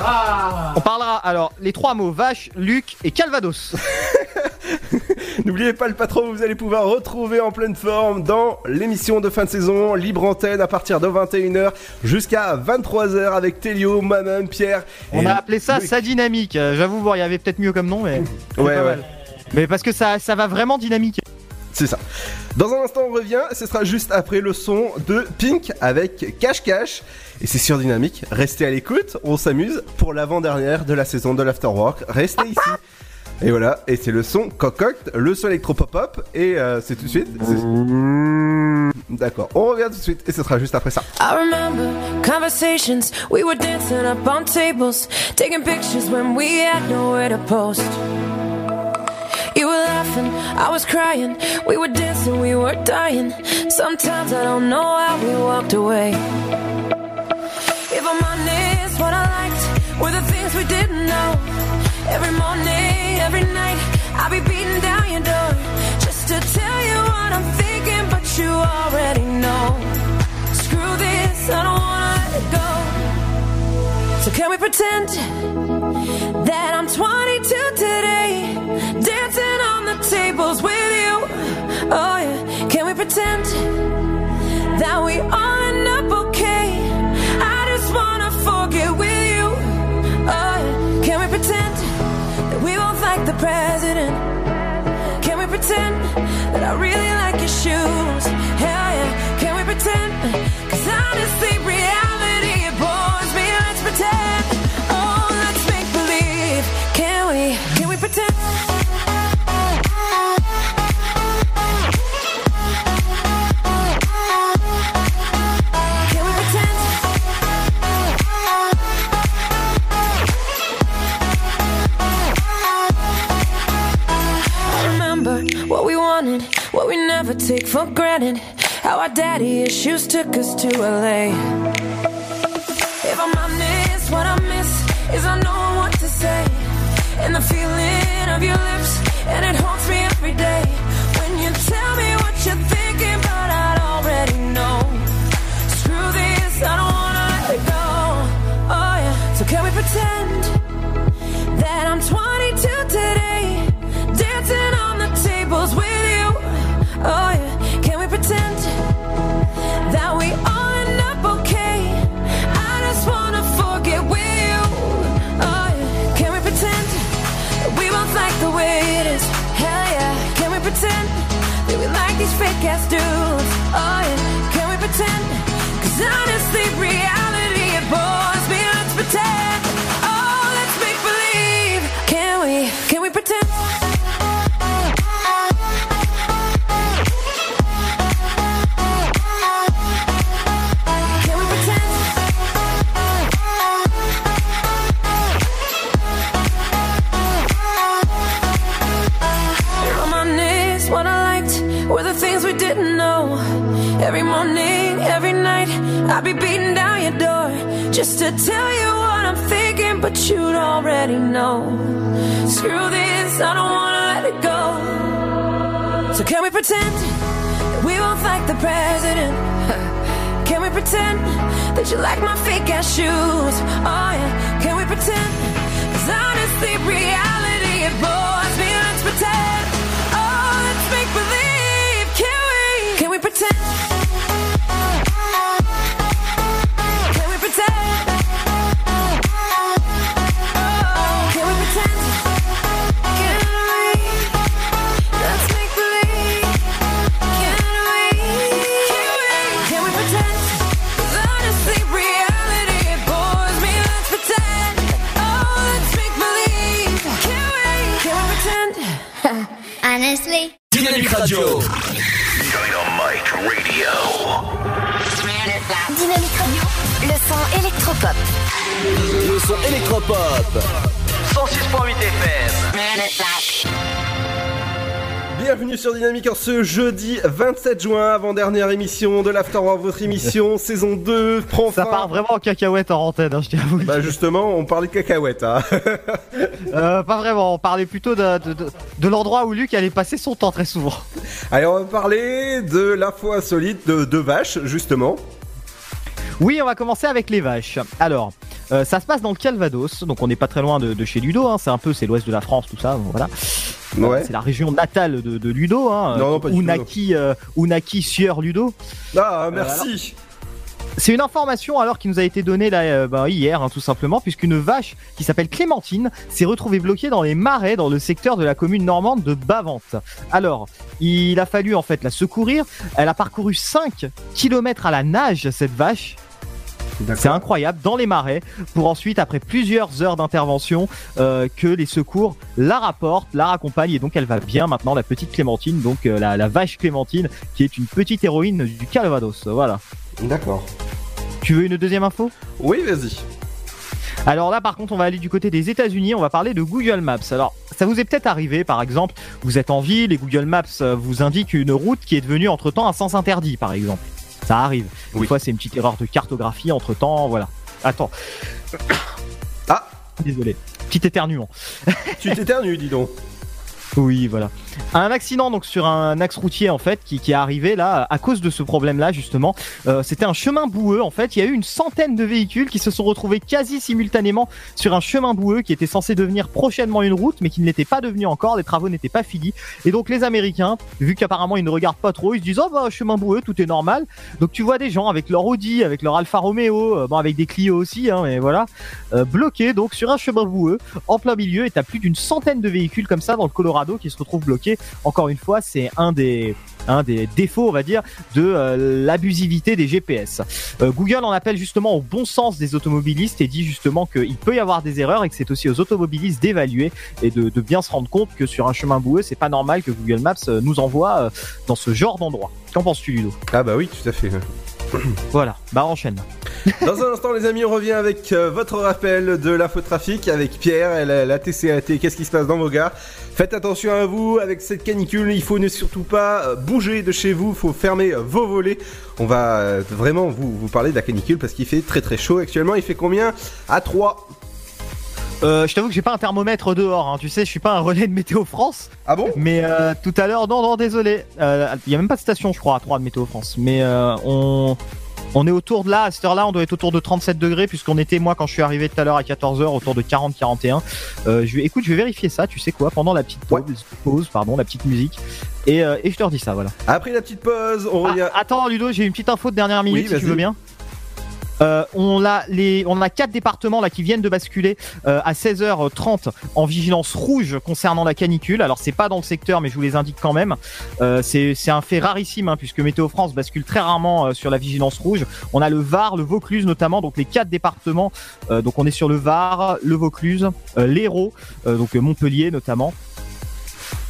Ah
On parlera alors les trois mots vache, Luc et Calvados.
N'oubliez pas le patron, vous allez pouvoir retrouver en pleine forme dans l'émission de fin de saison, libre antenne à partir de 21h jusqu'à 23h avec Télio, moi-même, Pierre.
On
et
a appelé ça sa dynamique. Euh, J'avoue, il y avait peut-être mieux comme nom, mais.
Ouais,
pas
ouais.
mal. Mais parce que ça, ça va vraiment dynamique.
C'est ça. Dans un instant, on revient. Ce sera juste après le son de Pink avec Cash Cash. Et c'est sur Dynamique. Restez à l'écoute. On s'amuse pour l'avant-dernière de la saison de l'Afterwork. Restez ici. Et voilà. Et c'est le son Cococt, le son électro-pop-up. Et euh, c'est tout de suite. c'est- D'accord. On revient tout de suite. Et ce sera juste après ça.
I remember conversations, we were dancing up on tables, taking pictures when we had nowhere to post. You were laughing, I was crying, we were dancing, we were dying. Sometimes I don't know how we walked away. If I'm honest, what I liked were the things we didn't know. Every morning, already can go.
pretend that I'm 22 today, dancing on the tables with you? Oh yeah, can we pretend that we all end up okay? I just wanna forget with you. Oh yeah, can we pretend that we both like the president? Can we pretend that I really like your shoes? Hell yeah, can we pretend? Cause honestly, what we what we never take for granted. How our daddy issues took us to LA. If I'm honest, what I miss is I know what to say. And the feeling of your lips, and it haunts just to tell you what I'm thinking, but you'd already know. Screw this, I don't wanna let it go. So can we pretend that we both like the president? Can we pretend that you like my fake ass shoes? Oh yeah, can we pretend? Cause honestly, reality
Radio.
Dynamite Radio.
Dynamique Radio, le son électropop.
Le son électropop. 106.8 FM.
Bienvenue sur Dynamique en ce jeudi 27 juin, avant-dernière émission de l'Afterworld, votre émission saison 2 prend
Ça
fin.
part vraiment en cacahuète en antenne, hein, je tiens à vous le
Bah
dire.
justement, on parlait de cacahuètes. Hein.
Euh, pas vraiment, on parlait plutôt de, de, de- de l'endroit où Luc allait passer son temps très souvent.
Allez, on va parler de l'info insolite de, de vaches, justement.
Oui, on va commencer avec les vaches. Alors, euh, ça se passe dans le Calvados, donc on n'est pas très loin de, de chez Ludo, hein, c'est un peu, c'est l'ouest de la France, tout ça, voilà.
Ouais.
C'est la région natale de, de Ludo, hein,
Non,
où naquit, euh, où naquit Sieur Ludo.
Ah, merci.
C'est une information alors qui nous a été donnée là, euh, ben, hier, hein, tout simplement, puisqu'une vache qui s'appelle Clémentine s'est retrouvée bloquée dans les marais dans le secteur de la commune normande de Bavante. Alors, il a fallu en fait la secourir. Elle a parcouru 5 km à la nage, cette vache. C'est incroyable, dans les marais, pour ensuite, après plusieurs heures d'intervention, euh, que les secours la rapportent, la raccompagnent, et donc elle va bien maintenant, la petite Clémentine, donc euh, la, la vache Clémentine, qui est une petite héroïne du Calvados. Voilà.
D'accord.
Tu veux une deuxième info?
Oui, vas-y.
Alors là, par contre, on va aller du côté des États-Unis. On va parler de Google Maps. Alors, ça vous est peut-être arrivé, par exemple, vous êtes en ville et Google Maps euh, vous indique une route qui est devenue entre-temps un sens interdit, par exemple. Ça arrive. Des fois, c'est une petite erreur de cartographie entre-temps. Voilà. Attends.
Ah
Désolé. Petit éternuement.
Tu t'éternues, dis donc.
Oui, voilà. Un accident donc sur un axe routier en fait qui, qui est arrivé là à cause de ce problème-là justement. Euh, C'était un chemin boueux en fait. Il y a eu une centaine de véhicules qui se sont retrouvés quasi simultanément sur un chemin boueux qui était censé devenir prochainement une route, mais qui ne l'était pas devenu encore. Les travaux n'étaient pas finis. Et donc les Américains, vu qu'apparemment ils ne regardent pas trop, ils se disent oh bah chemin boueux, tout est normal. Donc tu vois des gens avec leur Audi, avec leur Alfa Romeo, euh, bon avec des Clio aussi, hein, mais voilà, euh, bloqués donc sur un chemin boueux en plein milieu. Et t'as plus d'une centaine de véhicules comme ça dans le Colorado qui se retrouvent bloqués. Encore une fois, c'est un des un des défauts, on va dire, de euh, l'abusivité des GPS. Euh, Google en appelle justement au bon sens des automobilistes et dit justement qu'il peut y avoir des erreurs et que c'est aussi aux automobilistes d'évaluer et de, de bien se rendre compte que sur un chemin boueux, c'est pas normal que Google Maps euh, nous envoie dans ce genre d'endroit. Qu'en penses-tu, Ludo?
Ah bah oui, tout à fait.
Voilà, bah enchaîne.
Dans un instant, les amis, on revient avec euh, votre rappel de l'infotrafic avec Pierre et la, la TCAT. Qu'est-ce qui se passe dans vos gares Faites attention à vous avec cette canicule. Il faut ne surtout pas euh, bouger de chez vous. Il faut fermer euh, vos volets. On va euh, vraiment vous, vous parler de la canicule parce qu'il fait très très chaud actuellement. Il fait combien? À 3.
Euh, je t'avoue que j'ai pas un thermomètre dehors, hein. tu sais, je suis pas un relais de Météo France.
Ah bon?
Mais euh, tout à l'heure, non, non, désolé. Euh, Il y a même pas de station, je crois, à 3 de Météo France. Mais euh, on, on est autour de là, à cette heure-là, on doit être autour de 37 degrés, puisqu'on était, moi, quand je suis arrivé tout à l'heure à 14h, autour de 40-41. Euh, je vais, écoute, je vais vérifier ça, tu sais quoi, pendant la petite pause, pause pardon, la petite musique. Et, euh, et je te redis ça, voilà.
Après la petite pause, on revient.
Ah, attends, Ludo, j'ai une petite info de dernière minute,
Oui,
si tu veux bien. Euh, on a les, on a quatre départements là qui viennent de basculer euh, à 16h30 en vigilance rouge concernant la canicule. Alors c'est pas dans le secteur, mais je vous les indique quand même. Euh, c'est un fait rarissime hein, puisque Météo France bascule très rarement euh, sur la vigilance rouge. On a le Var, le Vaucluse notamment, donc les quatre départements. Donc on est sur le Var, le Vaucluse, l'Hérault, donc Montpellier notamment.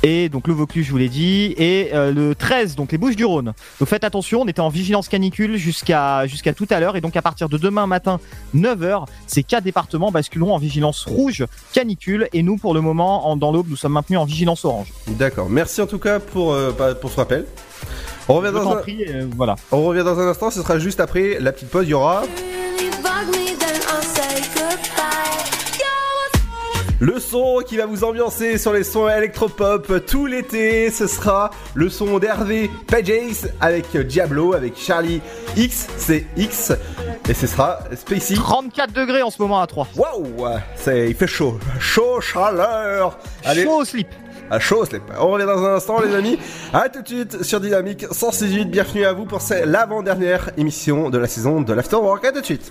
Et donc le Vaucluse, je vous l'ai dit, et euh, le 13, donc les Bouches du Rhône. Donc faites attention, on était en vigilance canicule jusqu'à jusqu'à tout à l'heure, et donc à partir de demain matin 9h, ces quatre départements basculeront en vigilance rouge canicule, et nous pour le moment, en, dans l'aube, nous sommes maintenus en vigilance orange.
D'accord. Merci en tout cas pour, euh, bah, pour ce rappel. On revient, dans un...
prie, euh, voilà.
on revient dans un instant, ce sera juste après la petite pause. Il y aura le son qui va vous ambiancer sur les sons électropop tout l'été. Ce sera le son d'Hervé Pages avec Diablo, avec Charlie X, c'est X. Et ce sera Spacey.
34 degrés en ce moment à 3.
Waouh c'est Il fait chaud. Chaud, chaleur. Allez.
Chaud au slip.
À chaud au slip. On revient dans un instant, les amis. À tout de suite sur Dynamique 168. Bienvenue à vous pour cette- l'avant-dernière émission de la saison de l'Afterwork. À tout de suite.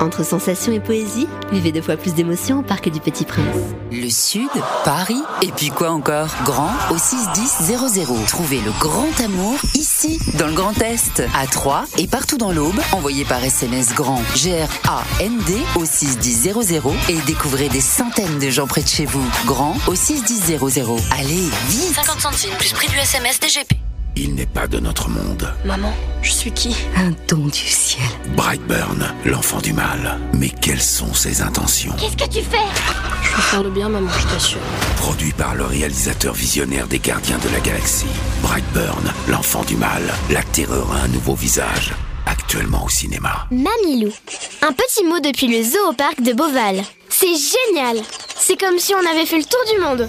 Entre sensations et poésie, vivez deux fois plus d'émotions au Parc du Petit Prince.
Le Sud, Paris, et puis quoi encore? Grand au 61000. Trouvez le grand amour ici, dans le Grand Est, à Troyes et partout dans l'Aube. Envoyez par SMS grand G-R-A-N-D au 61000 et découvrez des centaines de gens près de chez vous. Grand au 61000. Allez, vite
50 centimes plus prix du SMS DGP.
Il n'est pas de notre monde.
Maman, je suis qui?
Un don du ciel.
Brightburn, l'enfant du mal. Mais quelles sont ses intentions?
Qu'est-ce que tu fais?
Je veux faire le bien, maman, je t'assure.
Produit par le réalisateur visionnaire des Gardiens de la Galaxie. Brightburn, l'enfant du mal. La terreur a un nouveau visage. Actuellement au cinéma.
Mamilou. Un petit mot depuis le zoo au parc de Beauval. C'est génial C'est comme si on avait fait le tour du monde.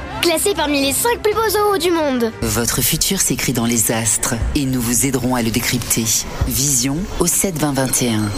Classé parmi les 5 plus beaux zoos du monde.
Votre futur s'écrit dans les astres et nous vous aiderons à le décrypter. Vision au 7 20 21.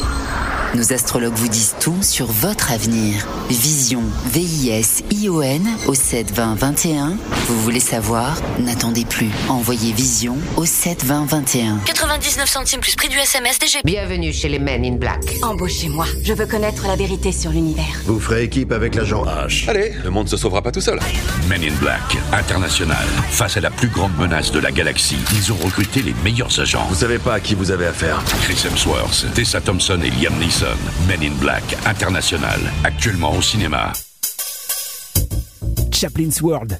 Nos astrologues vous disent tout sur votre avenir. Vision, V-I-S-I-O-N au 7 20 21. Vous voulez savoir? N'attendez plus. Envoyez Vision au 7 20 21.
99 centimes plus prix du SMS DGP.
Bienvenue chez les Men in Black.
Embauchez-moi. Je veux connaître la vérité sur l'univers.
Vous ferez équipe avec l'agent H.
Allez, le monde se sauvera pas tout seul. Men in Black, international. Face à la plus grande menace de la galaxie, ils ont recruté les meilleurs agents.
Vous savez pas à qui vous avez affaire.
Chris Hemsworth, Tessa Thompson et Liam Neeson. Men in Black, international. Actuellement au cinéma.
Chaplin's World.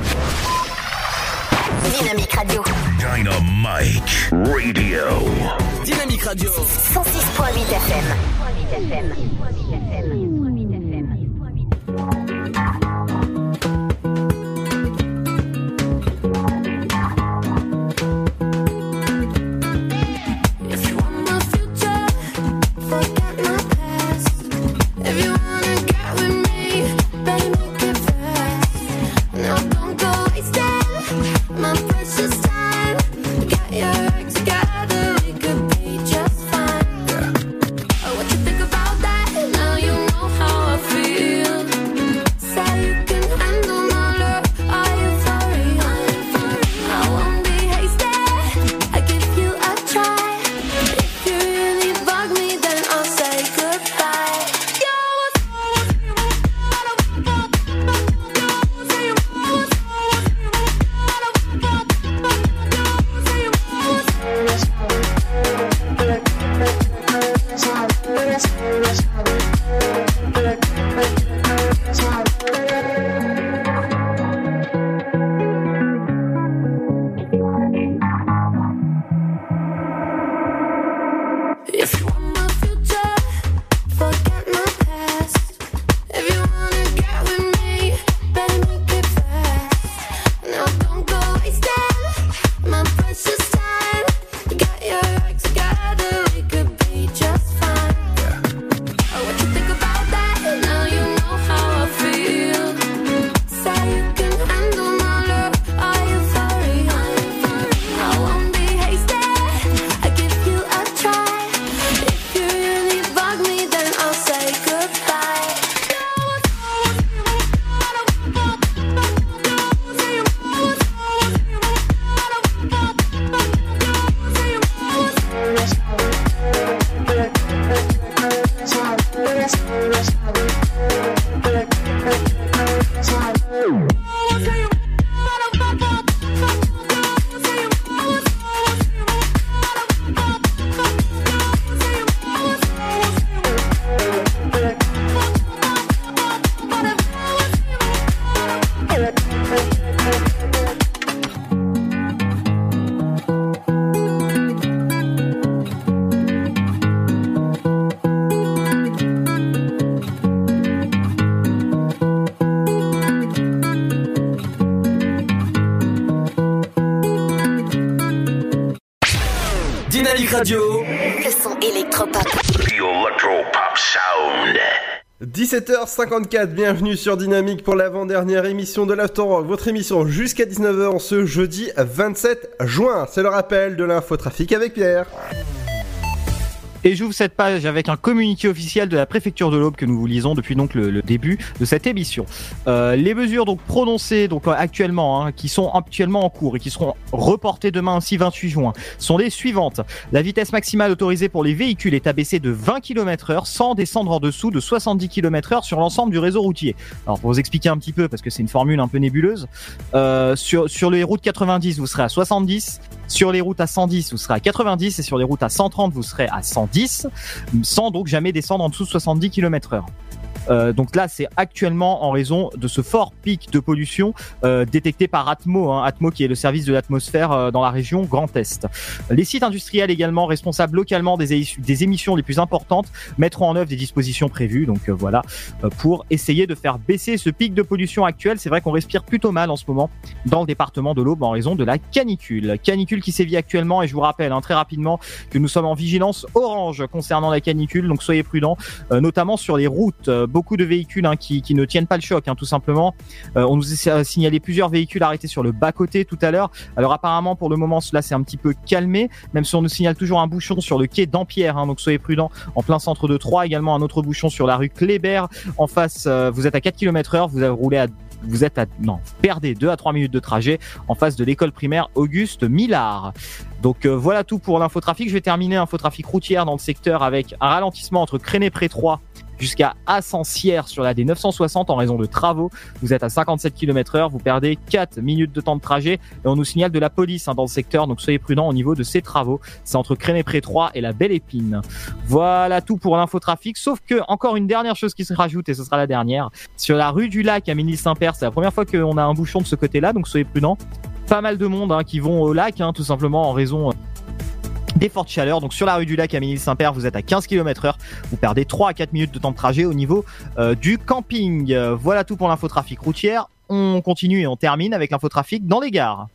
Dynamique Radio.
Dynamite Radio.
Dynamique Radio.
106.8 FM.
If
17h54, bienvenue sur Dynamique pour l'avant-dernière émission de l'After Rock, votre émission jusqu'à 19h ce jeudi 27 juin. C'est le rappel de l'infotrafic avec Pierre.
Et j'ouvre cette page avec un communiqué officiel de la préfecture de l'Aube que nous vous lisons depuis donc le, le début de cette émission. Euh, les mesures donc prononcées donc euh, actuellement, hein, qui sont actuellement en cours et qui seront reportées demain ainsi 28 juin, sont les suivantes. La vitesse maximale autorisée pour les véhicules est abaissée de 20 km/h sans descendre en dessous de 70 km/h sur l'ensemble du réseau routier. Alors pour vous expliquer un petit peu parce que c'est une formule un peu nébuleuse, euh, sur sur les routes 90 vous serez à 70, Sur les routes à 110, vous serez à 90 et sur les routes à 130, vous serez à 110, sans donc jamais descendre en dessous de 70 km heure. Euh, donc là, c'est actuellement en raison de ce fort pic de pollution euh, détecté par Atmo, hein, Atmo qui est le service de l'atmosphère euh, dans la région Grand Est. Les sites industriels également responsables localement des, émissions les plus importantes mettront en œuvre des dispositions prévues. Donc euh, voilà, euh, pour essayer de faire baisser ce pic de pollution actuel. C'est vrai qu'on respire plutôt mal en ce moment dans le département de l'Aube en raison de la canicule. Canicule qui sévit actuellement et je vous rappelle hein, très rapidement que nous sommes en vigilance orange concernant la canicule. Donc soyez prudents, euh, notamment sur les routes. Beaucoup de véhicules hein, qui, qui ne tiennent pas le choc, hein, tout simplement. Euh, on nous a signalé plusieurs véhicules arrêtés sur le bas côté tout à l'heure. Alors apparemment pour le moment cela s'est un petit peu calmé, même si on nous signale toujours un bouchon sur le quai d'Ampierre. Hein, donc soyez prudents en plein centre de Troyes. Également un autre bouchon sur la rue Kléber. En face, euh, vous êtes à 4 km heure, vous avez roulé à vous êtes à non, perdez 2 à 3 minutes de trajet en face de l'école primaire Auguste Millard. Donc euh, voilà tout pour l'infotrafic. Je vais terminer l'infotrafic routière dans le secteur avec un ralentissement entre Créné-Pré 3 jusqu'à Ascensière sur la D960 en raison de travaux. Vous êtes à 57 km heure, vous perdez 4 minutes de temps de trajet et on nous signale de la police hein, dans le secteur, donc soyez prudents au niveau de ces travaux. C'est entre Créné-Pré 3 et la Belle Épine. Voilà tout pour l'infotrafic, sauf que encore une dernière chose qui se rajoute et ce sera la dernière. Sur la rue du Lac à Ménil-Saint-Père, c'est la première fois qu'on a un bouchon de ce côté-là, donc soyez prudents. Pas mal de monde hein, qui vont au lac, hein, tout simplement en raison des fortes chaleurs. Donc sur la rue du lac à Ménil-Saint-Père, vous êtes à 15 km heure. Vous perdez 3 à 4 minutes de temps de trajet au niveau euh, du camping. Voilà tout pour l'infotrafic routière. On continue et on termine avec l'infotrafic dans les gares.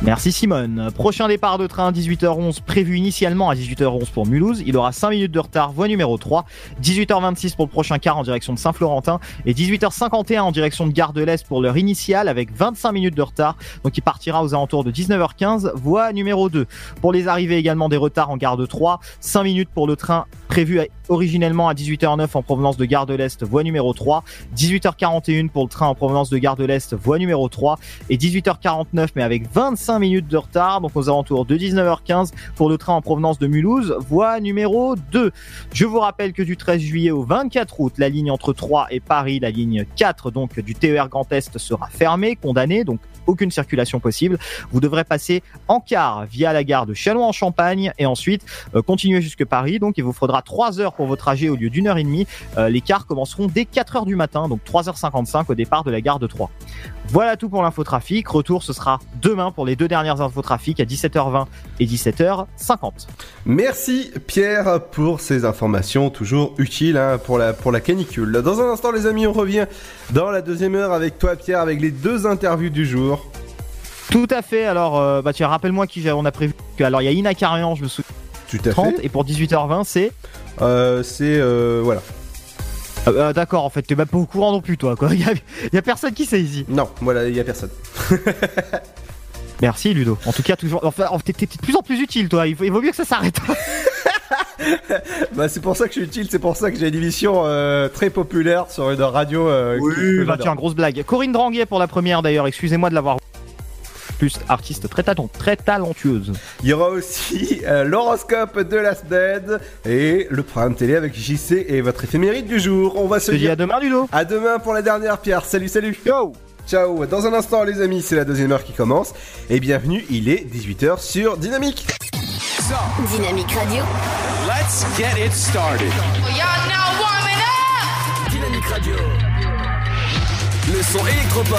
Merci Simone. Prochain départ de train 18h11 prévu initialement à 18h11 pour Mulhouse. Il aura 5 minutes de retard, voie numéro 3. 18h26 pour le prochain car en direction de Saint-Florentin et 18h51 en direction de Gare de l'Est pour l'heure initiale avec 25 minutes de retard. Donc il partira aux alentours de 19h15, voie numéro 2. Pour les arrivées également des retards en Gare de 3, 5 minutes pour le train prévu originellement à 18h09 en provenance de Gare de l'Est, voie numéro 3. 18h41 pour le train en provenance de Gare de l'Est, voie numéro 3. Et 18h49 mais avec 25 minutes de retard, donc aux alentours de 19h15 pour le train en provenance de Mulhouse, voie numéro 2. Je vous rappelle que du 13 juillet au 24 août, la ligne entre Troyes et Paris, la ligne 4 donc du TER Grand Est sera fermée, condamnée, donc aucune circulation possible. Vous devrez passer en car via la gare de Châlons-en-Champagne et ensuite euh, continuer jusque Paris. Donc il vous faudra 3 heures pour vos trajets au lieu d'une heure et demie. Euh, les cars commenceront dès 4 heures du matin, donc 3h55 au départ de la gare de Troyes. Voilà tout pour l'infotrafic. Retour, ce sera demain pour les deux dernières infotrafics à 17h20 et 17h50.
Merci Pierre pour ces informations toujours utiles hein, pour, la, pour la canicule. Dans un instant les amis, on revient dans la deuxième heure avec toi Pierre avec les deux interviews du jour.
Tout à fait. Alors, euh, bah tiens, rappelle-moi qui on a prévu. Alors, il y a Ina Carian, je me souviens.
Tout à
30
fait.
et pour 18h20, c'est.
Euh, c'est euh, voilà.
Euh, euh, D'accord, en fait, t'es même pas au courant non plus, toi. Quoi. Il y, a, il y a personne qui sait ici.
Non, voilà, il y a personne.
Merci Ludo. En tout cas, toujours. Enfin, t'es de plus en plus utile, toi. Il, faut- il vaut mieux que ça s'arrête.
Bah c'est pour ça que je suis utile, c'est pour ça que j'ai une émission euh, très populaire sur une radio. euh, que
bah tiens, grosse blague. Corinne Dranguet pour la première d'ailleurs. Excusez-moi de l'avoir. Plus artiste très, talent- très talentueuse.
Il y aura aussi euh, l'horoscope de la semaine et le programme télé avec JC et votre éphéméride du jour. On va se dire
à demain, Ludo.
à demain pour la dernière Pierre. Salut, salut.
Ciao.
Ciao. Dans un instant, les amis, c'est la deuxième heure qui commence. Et bienvenue, il est 18h sur Dynamique.
Dynamique Radio.
Let's get it started.
Y'all now warming up!
Dynamique Radio. Le son électropop.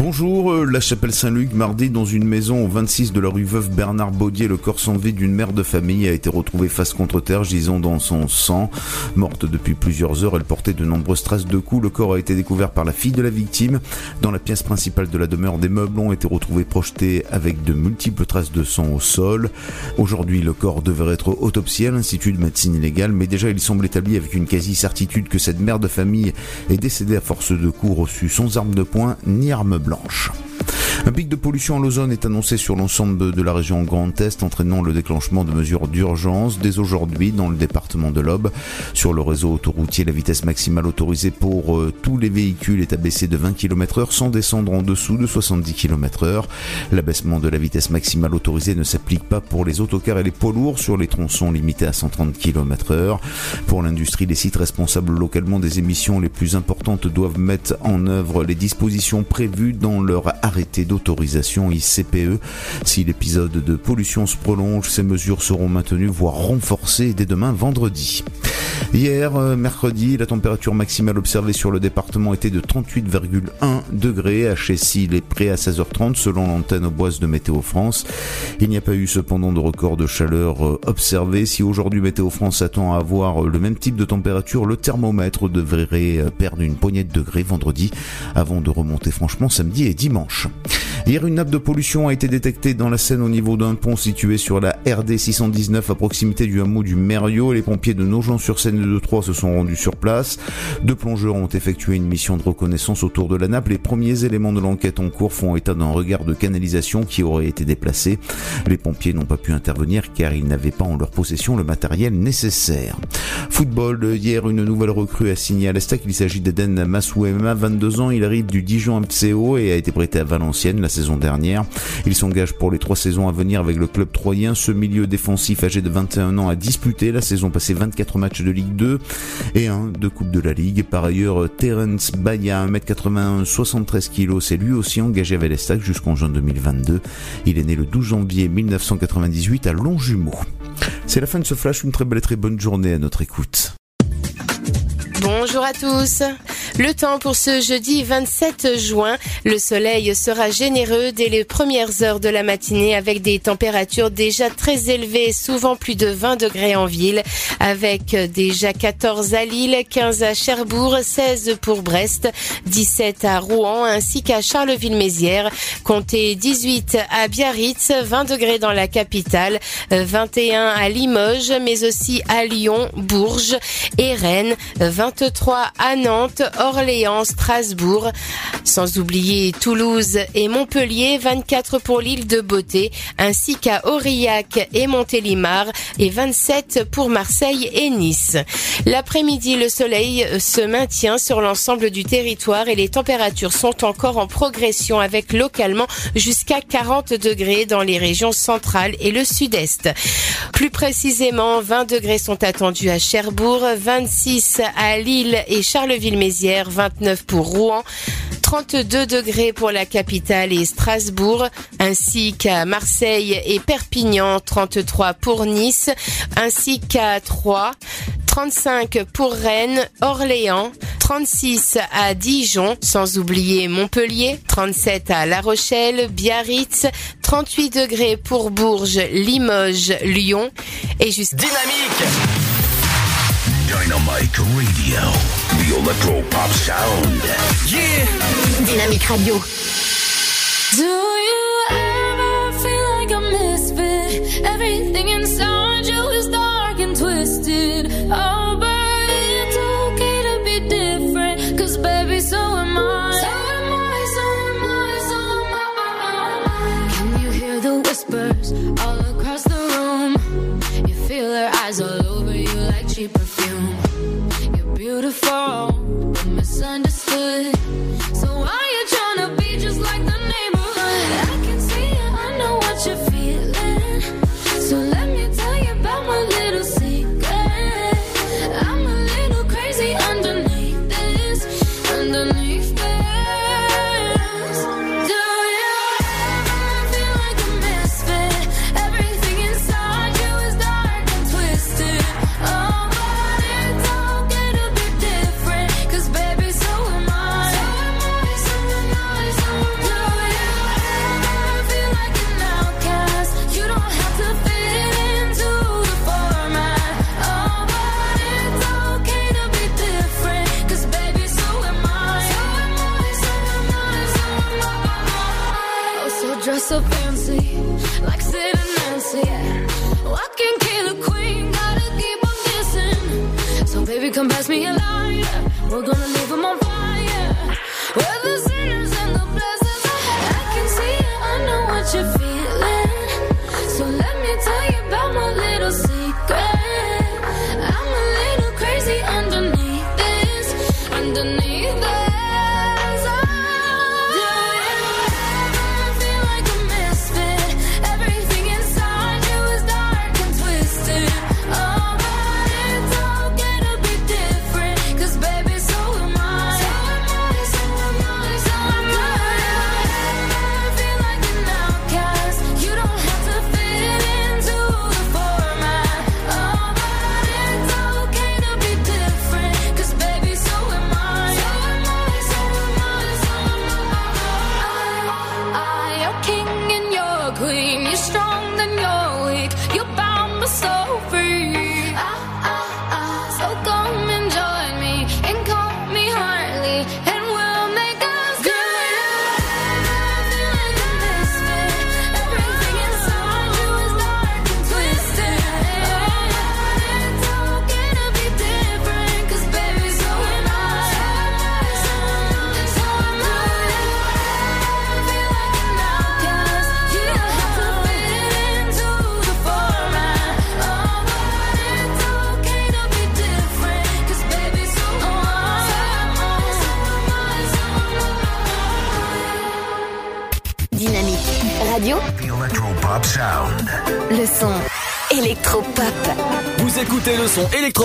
Bonjour, euh, la chapelle Saint-Luc, mardi dans une maison au 26 de la rue Veuve Bernard Baudier, le corps sans vie d'une mère de famille a été retrouvé face contre terre, gisant dans son sang. Morte depuis plusieurs heures, elle portait de nombreuses traces de coups. Le corps a été découvert par la fille de la victime. Dans la pièce principale de la demeure, des meubles ont été retrouvés projetés avec de multiples traces de sang au sol. Aujourd'hui, le corps devrait être autopsié à l'Institut de médecine légale, mais déjà il semble établi avec une quasi-certitude que cette mère de famille est décédée à force de coups reçus sans arme de poing ni arme blanche. Un pic de pollution à l'ozone est annoncé sur l'ensemble de la région Grand Est, entraînant le déclenchement de mesures d'urgence dès aujourd'hui dans le département de l'Aube. Sur le réseau autoroutier, la vitesse maximale autorisée pour euh, tous les véhicules est abaissée de 20 km heure sans descendre en dessous de 70 km heure. L'abaissement de la vitesse maximale autorisée ne s'applique pas pour les autocars et les poids lourds sur les tronçons limités à 130 km heure. Pour l'industrie, les sites responsables localement des émissions les plus importantes doivent mettre en œuvre les dispositions prévues dans leur arrêté d'autorisation ICPE. Si l'épisode de pollution se prolonge, ces mesures seront maintenues, voire renforcées dès demain vendredi. Hier, euh, mercredi, la température maximale observée sur le département était de 38,1 degrés à Chessy, les près à 16h30 selon l'antenne boise de Météo France. Il n'y a pas eu cependant de record de chaleur euh, observé. Si aujourd'hui Météo France attend à avoir le même type de température, le thermomètre devrait euh, perdre une poignée de degrés vendredi avant de remonter franchement samedi et dimanche. Hier, une nappe de pollution a été détectée dans la Seine au niveau d'un pont situé sur la RD 619 à proximité du hameau du Mériot. Les pompiers de Nogent-sur-Seine de Troyes se sont rendus sur place. Deux plongeurs ont effectué une mission de reconnaissance autour de la nappe. Les premiers éléments de l'enquête en cours font état d'un regard de canalisation qui aurait été déplacé. Les pompiers n'ont pas pu intervenir car ils n'avaient pas en leur possession le matériel nécessaire. Football, hier, une nouvelle recrue a signé à l'Estac. Il s'agit d'Eden Masouema, 22 ans. Il arrive du Dijon MCO et a été prêté à Valenciennes saison dernière. Il s'engage pour les trois saisons à venir avec le club troyen. Ce milieu défensif âgé de 21 ans a disputé la saison passée 24 matchs de Ligue 2 et un de Coupe de la Ligue. Par ailleurs, Terence Baya, 1m81, 73 kg, s'est lui aussi engagé avec l'Estac jusqu'en juin 2022. Il est né le 12 janvier 1998 à Longjumeau. C'est la fin de ce flash, une très belle et très bonne journée à notre écoute.
Bonjour à tous. Le temps pour ce jeudi 27 juin. Le soleil sera généreux dès les premières heures de la matinée avec des températures déjà très élevées, souvent plus de 20 degrés en ville, avec déjà 14 à Lille, 15 à Cherbourg, 16 pour Brest, 17 à Rouen ainsi qu'à Charleville-Mézières. Comptez 18 à Biarritz, 20 degrés dans la capitale, 21 à Limoges, mais aussi à Lyon, Bourges et Rennes, 23 à Nantes, Orléans, Strasbourg, sans oublier Toulouse et Montpellier, 24 pour l'île de Beauté, ainsi qu'à Aurillac et Montélimar et 27 pour Marseille et Nice. L'après-midi, le soleil se maintient sur l'ensemble du territoire et les températures sont encore en progression avec localement jusqu'à 40 degrés dans les régions centrales et le sud-est. Plus précisément, 20 degrés sont attendus à Cherbourg, 26 à Lille et Charleville-Mézières, 29 pour Rouen, 32 degrés pour la capitale et Strasbourg, ainsi qu'à Marseille et Perpignan, 33 pour Nice, ainsi qu'à Troyes, 35 pour Rennes, Orléans, 36 à Dijon, sans oublier Montpellier, 37 à La Rochelle, Biarritz, 38 degrés pour Bourges, Limoges, Lyon et juste
Dynamique
Dynamite Radio, the electro pop sound.
Yeah
Dynamique Radio.
Do you ever feel like a misfit? Everything inside you is dark and twisted. Oh, but it's okay to be different. Cause baby, so am I. So am I, so am I, so am I. Oh, oh, oh. Can you hear the whispers all across the room? You feel their eyes all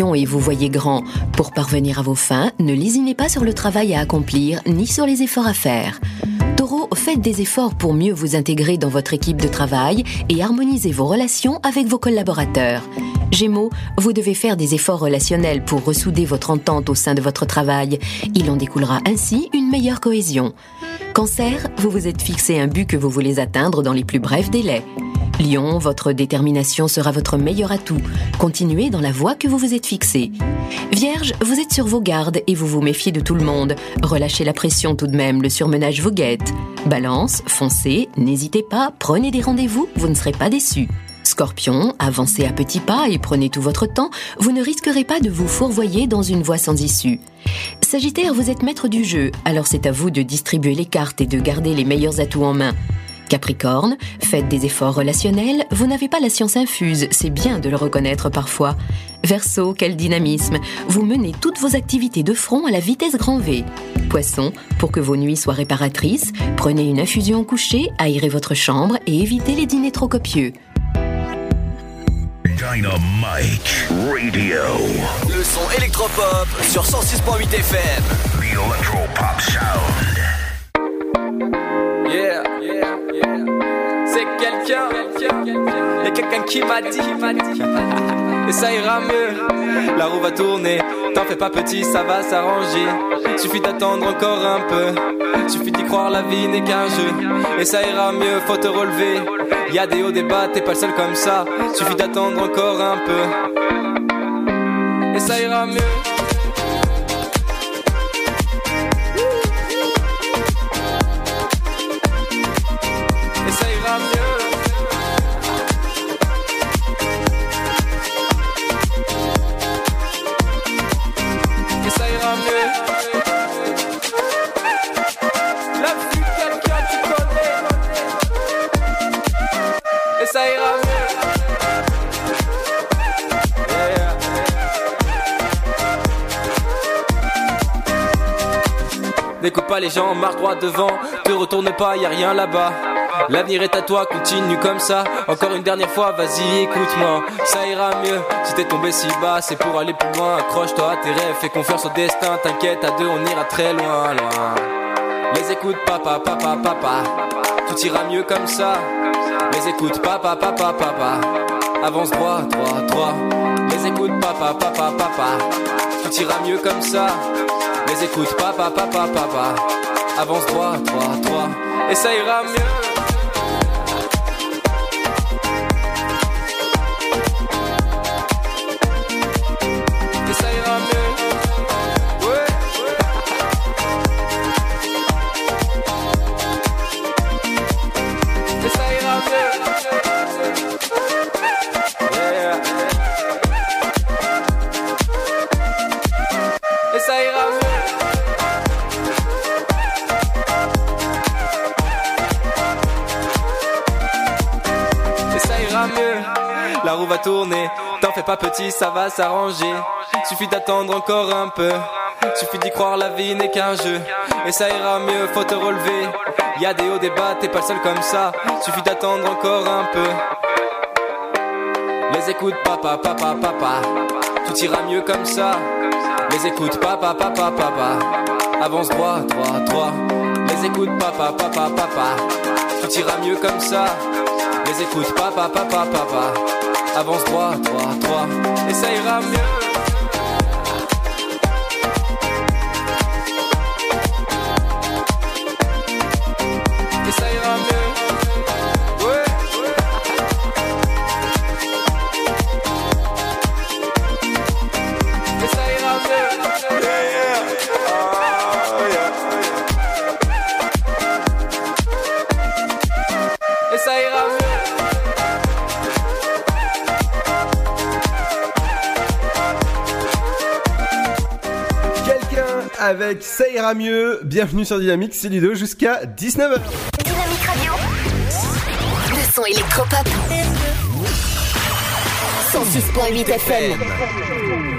et vous voyez grand. Pour parvenir à vos fins, ne lésinez pas sur le travail à accomplir ni sur les efforts à faire. Taureau, faites des efforts pour mieux vous intégrer dans votre équipe de travail et harmoniser vos relations avec vos collaborateurs. Gémeaux, vous devez faire des efforts relationnels pour ressouder votre entente au sein de votre travail. Il en découlera ainsi une meilleure cohésion. Cancer, vous vous êtes fixé un but que vous voulez atteindre dans les plus brefs délais. Lion, votre détermination sera votre meilleur atout. Continuez dans la voie que vous vous êtes fixée. Vierge, vous êtes sur vos gardes et vous vous méfiez de tout le monde. Relâchez la pression tout de même, le surmenage vous guette. Balance, foncez, n'hésitez pas, prenez des rendez-vous, vous ne serez pas déçus. Scorpion, avancez à petits pas et prenez tout votre temps, vous ne risquerez pas de vous fourvoyer dans une voie sans issue. Sagittaire, vous êtes maître du jeu, alors c'est à vous de distribuer les cartes et de garder les meilleurs atouts en main. Capricorne, faites des efforts relationnels, vous n'avez pas la science infuse, c'est bien de le reconnaître parfois. Verseau, quel dynamisme, vous menez toutes vos activités de front à la vitesse grand V. Poisson, pour que vos nuits soient réparatrices, prenez une infusion au coucher, aérez votre chambre et évitez les dîners trop copieux.
Dynamite Radio.
Le son électropop sur 106.8 FM.
The Electropop Sound.
Qui et ça ira mieux. La roue va tourner, t'en fais pas petit, ça va s'arranger. Suffit d'attendre encore un peu, suffit d'y croire, la vie n'est qu'un jeu. Et ça ira mieux, faut te relever. Y a des hauts, des bas, t'es pas le seul comme ça. Suffit d'attendre encore un peu, et ça ira mieux. Les gens, marche droit devant. Te retourne pas, y a rien là-bas. L'avenir est à toi, continue comme ça. Encore une dernière fois, vas-y, écoute-moi. Ça ira mieux si t'es tombé si bas. C'est pour aller plus loin. Accroche-toi à tes rêves, fais confiance au destin. T'inquiète, à deux, on ira très loin, loin. Les écoute, papa, papa, papa. Tout ira mieux comme ça. Les écoute, papa, papa, papa. Avance droit, droit, droit. Les écoute, papa, papa, papa. Tout ira mieux comme ça. Les écoute, papa, papa, papa. Avance droit, droit, droit. Et ça ira mieux. Tourner, t'en fais pas petit, ça va s'arranger. Suffit d'attendre encore un peu. Suffit d'y croire, la vie n'est qu'un jeu. Et ça ira mieux, faut te relever. Y des hauts, des bas, t'es pas seul comme ça. Suffit d'attendre encore un peu. Les écoute, papa, papa, papa. Tout ira mieux comme ça. Les écoute, papa, papa, papa. Avance droit, droit, droit. Les écoute, papa, papa, papa. Tout ira mieux comme ça. Les écoute, papa, papa, papa. Avance droit, droit, droit. Et ça ira mieux.
Avec Ça ira mieux. Bienvenue sur Dynamique, c'est Ludo jusqu'à 19h.
Dynamique Radio. Le son électropop. 106.8 FM.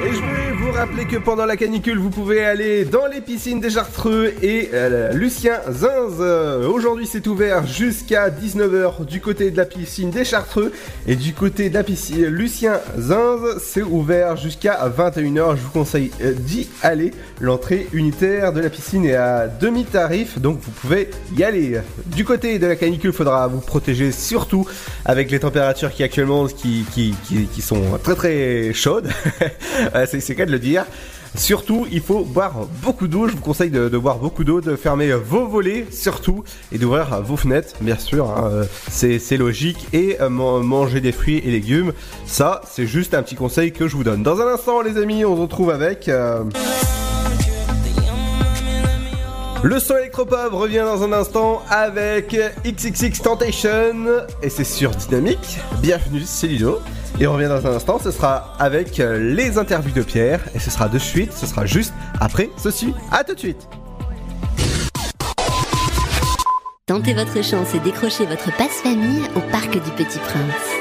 Et je vais vous rappeler que pendant la canicule, vous pouvez aller dans les piscines des Chartreux et euh, Lucien Zinz. Euh, Aujourd'hui, c'est ouvert jusqu'à 19h du côté de la piscine des Chartreux et du côté de la piscine Lucien Zinz, c'est ouvert jusqu'à 21h. Je vous conseille euh, d'y aller. L'entrée unitaire de la piscine est à demi-tarif, donc vous pouvez y aller. Du côté de la canicule, faudra vous protéger surtout avec les températures qui actuellement qui, qui, sont très très chaudes. C'est cas de le Surtout, il faut boire beaucoup d'eau. Je vous conseille de, boire beaucoup d'eau, de fermer vos volets surtout et d'ouvrir vos fenêtres, bien sûr. hein, euh, c'est logique. Et euh, man- manger des fruits et légumes, ça, c'est juste un petit conseil que je vous donne. Dans un instant, les amis, on se retrouve avec. euh, Le son électropop revient dans un instant avec XXX Tentation et c'est sur Dynamique. Bienvenue, c'est Ludo. Et on revient dans un instant, ce sera avec euh, les interviews de Pierre et ce sera de suite, ce sera juste après ceci. À tout de suite.
Tentez votre chance et décrochez votre passe-famille au Parc du Petit Prince.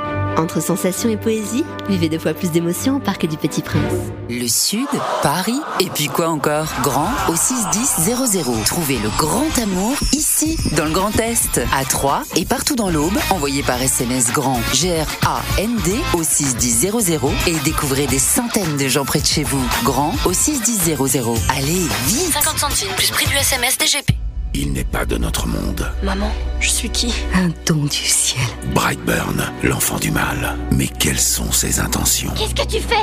Entre sensations et poésie, vivez deux fois plus d'émotions au Parc du Petit Prince.
Le Sud, Paris, et puis quoi encore Grand au 61000. Trouvez le grand amour ici, dans le Grand Est, à Troyes et partout dans l'Aube. Envoyez par SMS grand G-R-A-N-D au 61000 et découvrez des centaines de gens près de chez vous. Grand au 61000. Allez, vite
50 centimes plus prix du SMS DGP.
Il n'est pas de notre monde.
Maman, je suis qui?
Un don du ciel.
Brightburn, l'enfant du mal. Mais quelles sont ses intentions?
Qu'est-ce que tu fais?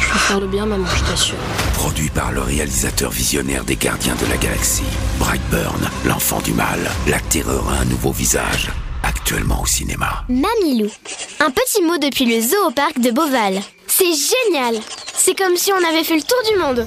Je veux faire le bien, maman, je t'assure.
Produit par le réalisateur visionnaire des Gardiens de la Galaxie. Brightburn, l'enfant du mal. La terreur a un nouveau visage. Actuellement au cinéma.
Mamilou. Un petit mot depuis le zoo au parc de Beauval. C'est génial C'est comme si on avait fait le tour du monde.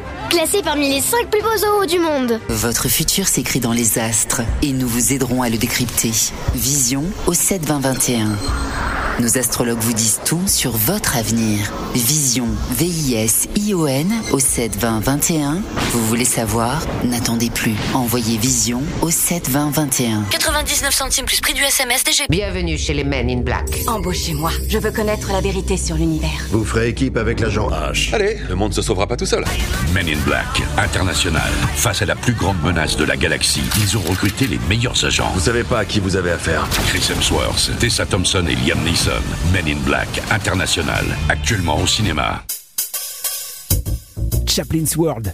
Classé parmi les 5 plus beaux zoos du monde.
Votre futur s'écrit dans les astres et nous vous aiderons à le décrypter. Vision au 7 20 21. Nos astrologues vous disent tout sur votre avenir. Vision, V-I-S-I-O-N au 7 20 21. Vous voulez savoir? N'attendez plus. Envoyez Vision au 7 20 21.
99 centimes plus prix du SMS DGP.
Bienvenue chez les Men in Black.
Embauchez-moi. Je veux connaître la vérité sur l'univers.
Vous ferez équipe avec l'agent H. Allez, le monde se sauvera pas tout seul.
Men in Black, international. Face à la plus grande menace de la galaxie, ils ont recruté les meilleurs agents.
Vous savez pas à qui vous avez affaire.
Chris Hemsworth, Tessa Thompson et Liam Neeson. Men in Black, international. Actuellement au cinéma.
Chaplin's World.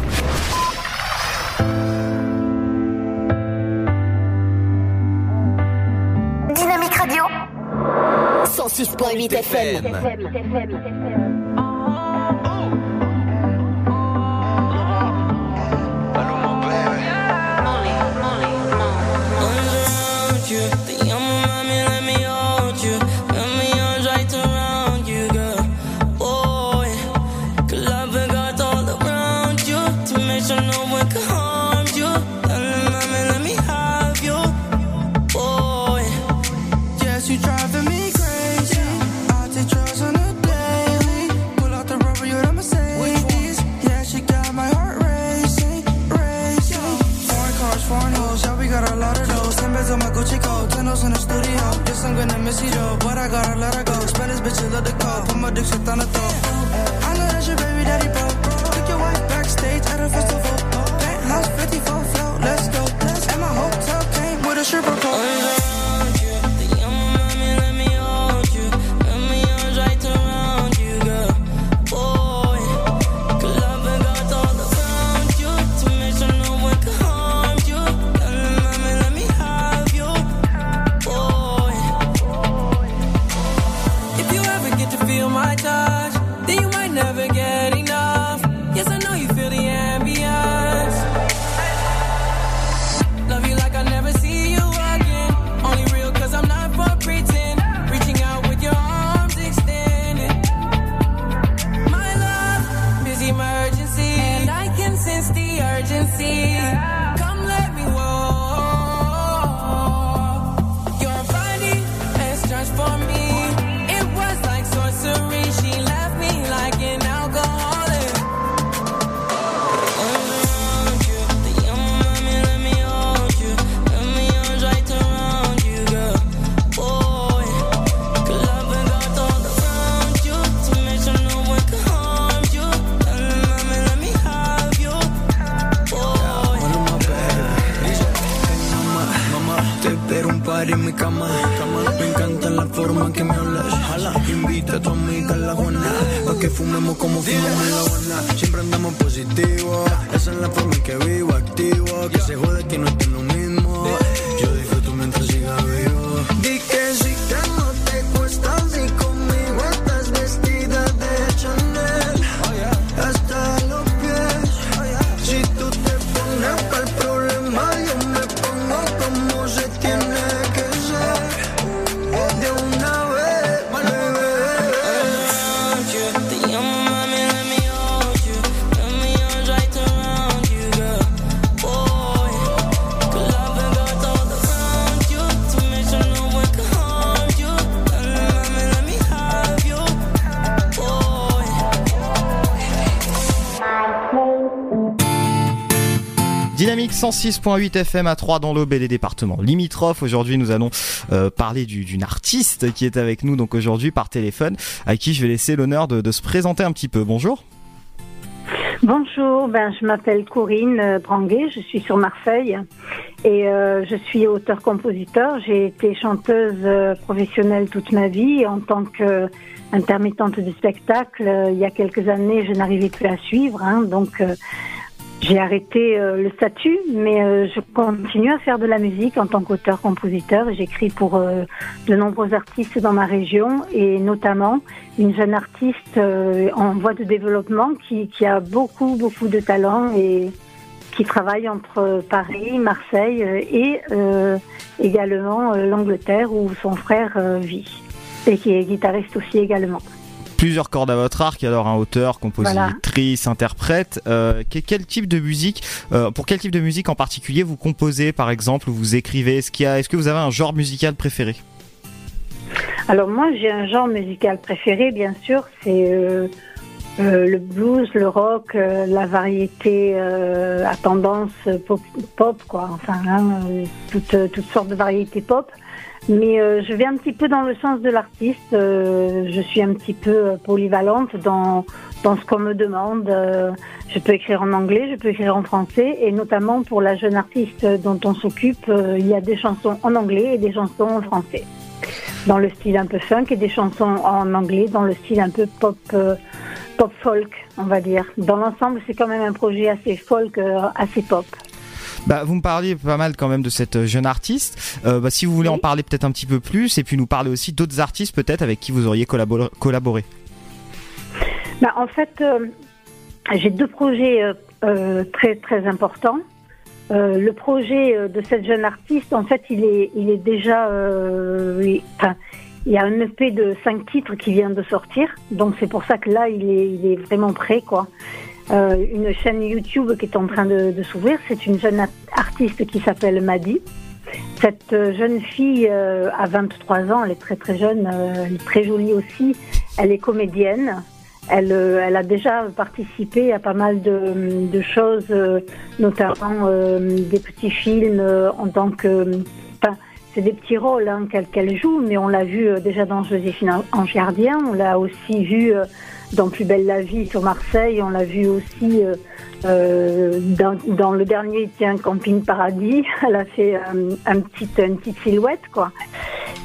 106.8 FM.
Te dick shit on the throat. I know that's your baby daddy, bro. Took your wife backstage at a festival. Penthouse 54
106.8 FM à 3 dans l'Aube et les départements limitrophes. Aujourd'hui, nous allons euh, parler du- d'une artiste qui est avec nous donc aujourd'hui par téléphone, à qui je vais laisser l'honneur de, se présenter un petit peu. Bonjour.
Bonjour, ben, je m'appelle Corinne euh, Branguet, je suis sur Marseille et euh, je suis auteur-compositeur. J'ai été chanteuse professionnelle toute ma vie en tant qu'intermittente du spectacle. il y a quelques années, je n'arrivais plus à suivre, hein, donc j'ai arrêté euh, le statut, mais euh, je continue à faire de la musique en tant qu'auteur-compositeur. J'écris pour euh, de nombreux artistes dans ma région et notamment une jeune artiste euh, en voie de développement qui, qui a beaucoup, beaucoup de talent et qui travaille entre Paris, Marseille euh, et euh, également euh, l'Angleterre où son frère euh, vit et qui est guitariste aussi également.
Plusieurs cordes à votre arc, alors un auteur, compositrice, interprète. Euh, que- quel type de musique, euh, pour quel type de musique en particulier vous composez par exemple, ou vous écrivez? Est-ce qu'il que vous avez un genre musical préféré?
Alors moi, j'ai un genre musical préféré, bien sûr, c'est euh, le blues, le rock, la variété à tendance pop, pop quoi. Enfin, hein, toutes, toutes sortes de variétés pop. Mais euh, je vais un petit peu dans le sens de l'artiste. euh, je suis un petit peu euh, polyvalente dans dans ce qu'on me demande. Euh, je peux écrire en anglais, je peux écrire en français, et notamment pour la jeune artiste dont on s'occupe, euh, il y a des chansons en anglais et des chansons en français dans le style un peu funk et des chansons en anglais dans le style un peu pop euh, pop folk on va dire dans l'ensemble c'est quand même un projet assez folk assez pop
Bah, vous me parliez pas mal quand même de cette jeune artiste. Euh, bah, si vous voulez en parler peut-être un petit peu plus, et puis nous parler aussi d'autres artistes peut-être avec qui vous auriez collabor- collaboré.
Bah, en fait euh, j'ai deux projets euh, euh, très très importants Euh, le projet euh, de cette jeune artiste en fait il est il est déjà euh, enfin, il y a un EP de cinq titres qui vient de sortir donc c'est pour ça que là il est il est vraiment prêt quoi Euh, une chaîne YouTube qui est en train de, s'ouvrir. C'est une jeune artiste qui s'appelle Maddy. Cette euh, jeune fille euh, a 23 ans, elle est très très jeune, euh, elle est très jolie aussi. Elle est comédienne. Elle, elle a déjà participé à pas mal de, choses, notamment des petits films en tant que Enfin, c'est des petits rôles hein, qu'elle joue, mais on l'a vu déjà dans Joséphine Ange Gardien, on l'a aussi vu dans Plus belle la vie sur Marseille, on l'a vu aussi euh, euh, dans, dans le dernier Tiens Camping Paradis, elle a fait euh, un petit, une petite silhouette quoi.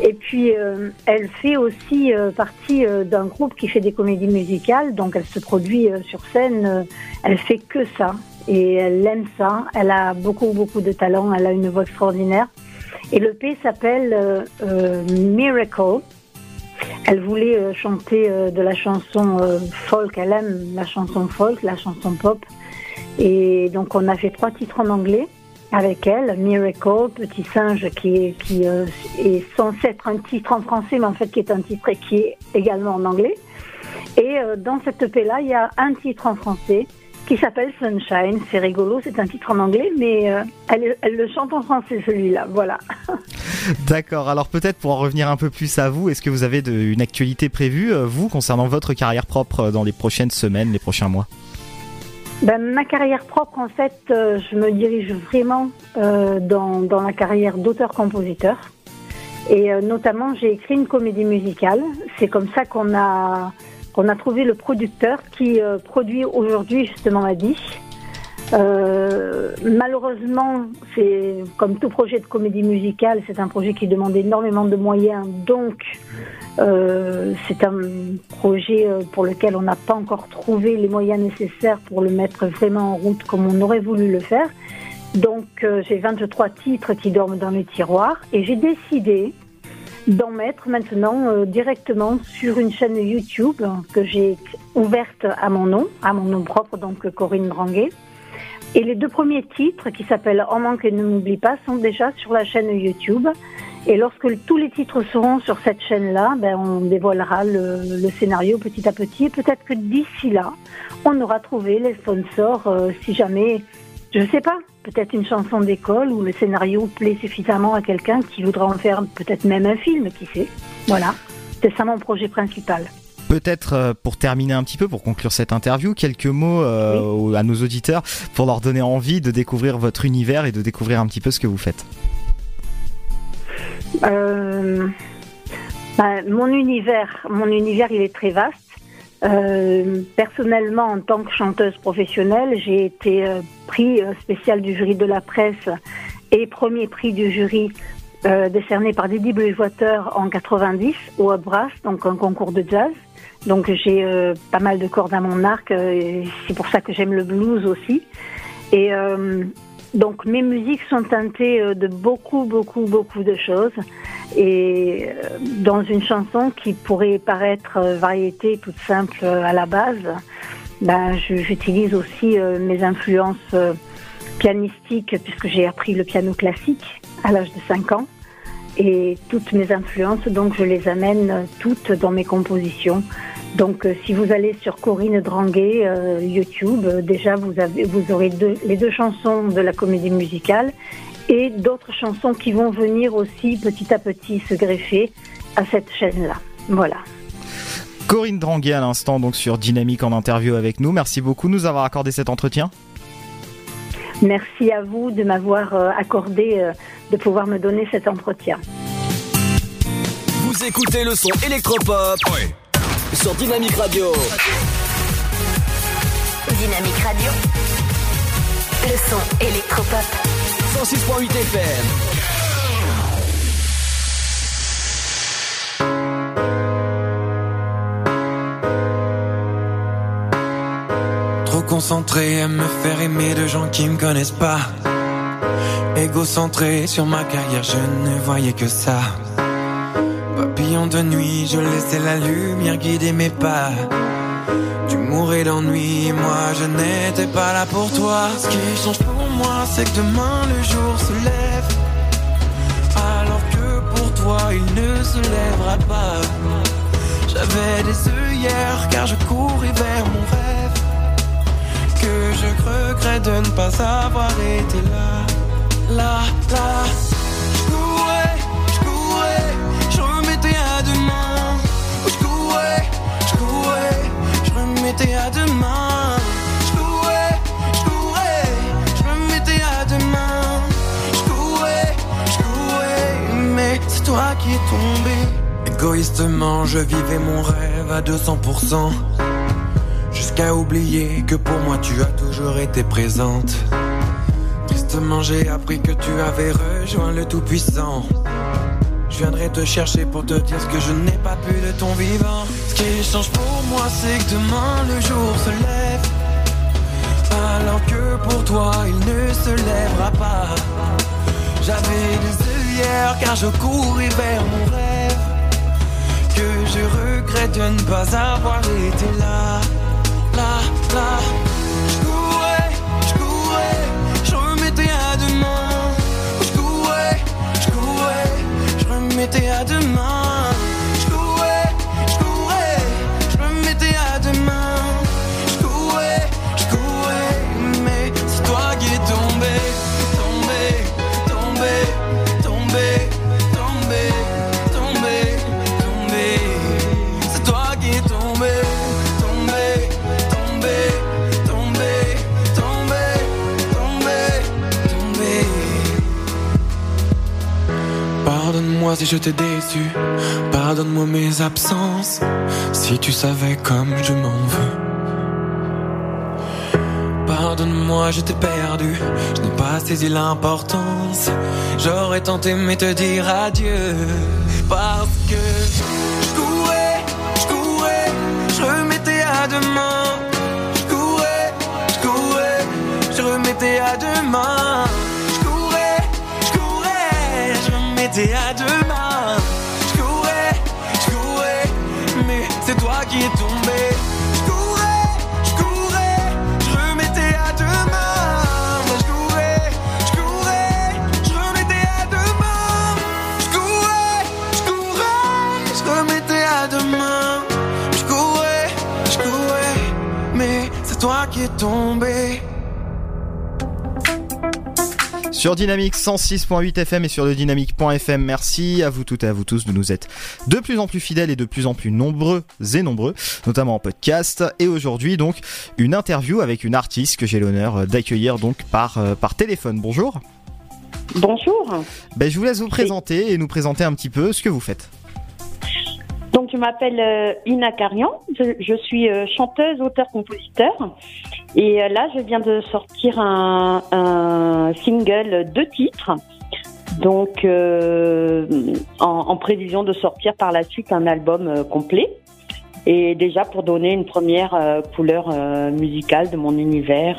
Et puis euh, elle fait aussi euh, partie d'un groupe qui fait des comédies musicales, donc elle se produit sur scène, elle fait que ça et elle aime ça, elle a beaucoup beaucoup de talent, elle a une voix extraordinaire. Et le P s'appelle Miracle. Elle voulait euh, chanter euh, de la chanson euh, folk, elle aime la chanson folk, la chanson pop. Et donc on a fait trois titres en anglais avec elle, Miracle, Petit singe qui est, qui, est censé être un titre en français, mais en fait qui est un titre qui est également en anglais. Et dans cette EP-là, il y a un titre en français qui s'appelle Sunshine. C'est rigolo, c'est un titre en anglais, mais euh, elle, elle le chante en français celui-là. Voilà.
D'accord, alors peut-être pour en revenir un peu plus à vous, est-ce que vous avez de- une actualité prévue, euh, vous, concernant votre carrière propre euh, dans les prochaines semaines, les prochains mois?
Ben, ma carrière propre, en fait, euh, je me dirige vraiment euh, dans, dans la carrière d'auteur-compositeur. Et notamment, j'ai écrit une comédie musicale. C'est comme ça qu'on a, qu'on a trouvé le producteur qui euh, produit aujourd'hui justement la. Euh, malheureusement, c'est comme tout projet de comédie musicale, c'est un projet qui demande énormément de moyens. Donc, euh, c'est un projet euh, pour lequel on n'a pas encore trouvé les moyens nécessaires pour le mettre vraiment en route comme on aurait voulu le faire. Donc, j'ai 23 titres qui dorment dans les tiroirs et j'ai décidé d'en mettre maintenant euh, directement sur une chaîne YouTube que j'ai ouverte à mon nom, à mon nom propre, donc Corinne Dranguet. Et les deux premiers titres, qui s'appellent En manque et ne m'oublie pas, sont déjà sur la chaîne YouTube. Et lorsque tous les titres seront sur cette chaîne-là, ben, on dévoilera le, scénario petit à petit. Et peut-être que d'ici là, on aura trouvé les sponsors, euh, si jamais, je ne sais pas, peut-être une chanson d'école où le scénario plaît suffisamment à quelqu'un qui voudra en faire peut-être même un film, qui sait. Voilà, c'est ça mon projet principal.
Peut-être euh, pour terminer un petit peu, pour conclure cette interview, quelques mots euh, à nos auditeurs pour leur donner envie de découvrir votre univers et de découvrir un petit peu ce que vous faites.
Euh, bah, mon univers, mon univers, il est très vaste. Euh, personnellement, en tant que chanteuse professionnelle, j'ai été euh, prix euh, spécial du jury de la presse et premier prix du jury décerné par Didi Bridgewater en 90 au Brass, donc un concours de jazz. Donc j'ai pas mal de cordes à mon arc, c'est pour ça que j'aime le blues aussi. Et donc mes musiques sont teintées euh, de beaucoup, beaucoup, beaucoup de choses. Et euh, dans une chanson qui pourrait paraître euh, variété toute simple à la base, ben, j'utilise aussi mes influences pianistiques puisque j'ai appris le piano classique à l'âge de 5 ans. Et toutes mes influences, donc je les amène toutes dans mes compositions. Donc, euh, si vous allez sur Corinne Dranguet euh, YouTube, euh, déjà vous avez, vous aurez deux- les deux chansons de la comédie musicale et d'autres chansons qui vont venir aussi petit à petit se greffer à cette chaîne-là. Voilà.
Corinne Dranguet à l'instant, donc sur Dynamique en interview avec nous. Merci beaucoup de nous avoir accordé cet entretien.
Merci à vous de m'avoir accordé de pouvoir me donner cet entretien.
Vous écoutez le son électropop sur Dynamique Radio.
Dynamique Radio. Le son électropop.
106.8 FM.
Trop concentré à me faire aimer de gens qui me connaissent pas. Égocentré sur ma carrière, je ne voyais que ça. Papillon de nuit, je laissais la lumière guider mes pas. Tu mourais d'ennui, moi je n'étais pas là pour toi. Ce qui change pour moi, c'est que demain le jour se lève. Alors que pour toi, il ne se lèvera pas. J'avais des œillères car je courais vers mon rêve. Que je regrette de ne pas avoir été là, là, là. Je remettais à demain. Je courais, je courais, je remettais à demain. Je courais, je courais,
toi qui es tombé. Égoïstement, je vivais mon rêve à 200%. Jusqu'à oublier que pour moi tu as toujours été présente. Tristement, j'ai appris que tu avais rejoint le Tout-Puissant. Je viendrai te chercher pour te dire ce que je n'ai pas pu de ton vivant. Ce qui change pour moi, c'est que demain le jour se lève. Alors que pour toi, il ne se lèvera pas. J'avais des œillères car je courais vers mon rêve. Que je regrette de ne pas avoir été là, là, là. Remettais à demain. Pardonne-moi si je t'ai déçu, pardonne-moi mes absences, si tu savais comme je m'en veux. Pardonne-moi, je t'ai perdu, je n'ai pas saisi l'importance. J'aurais tenté mais te dire adieu, parce que je courais, je courais, je remettais à demain. Je courais, je courais, je remettais à demain. Je courais, je courais, je remettais à demain. C'est toi qui es tombé. Je courais, je courais, je remettais à demain. Je courais, je courais, je remettais à demain. Je courais, je courais, je remettais à demain. Je courais, je courais, mais c'est toi qui es tombé.
Sur Dynamique 106.8 FM et sur le dynamique.fm, merci à vous toutes et à vous tous de nous être de plus en plus fidèles et de plus en plus nombreux et nombreux, notamment en podcast. Et aujourd'hui, donc, une interview avec une artiste que j'ai l'honneur d'accueillir donc par, euh, par téléphone. Bonjour.
Bonjour.
Ben, je vous laisse vous présenter et nous présenter un petit peu ce que vous faites.
Donc, je m'appelle euh, Ina Carian. Je, suis euh, chanteuse, auteur, compositeur. Et euh, là, je viens de sortir un, single de titres. Donc, en, prévision de sortir par la suite un album complet. Et déjà pour donner une première couleur musicale de mon univers,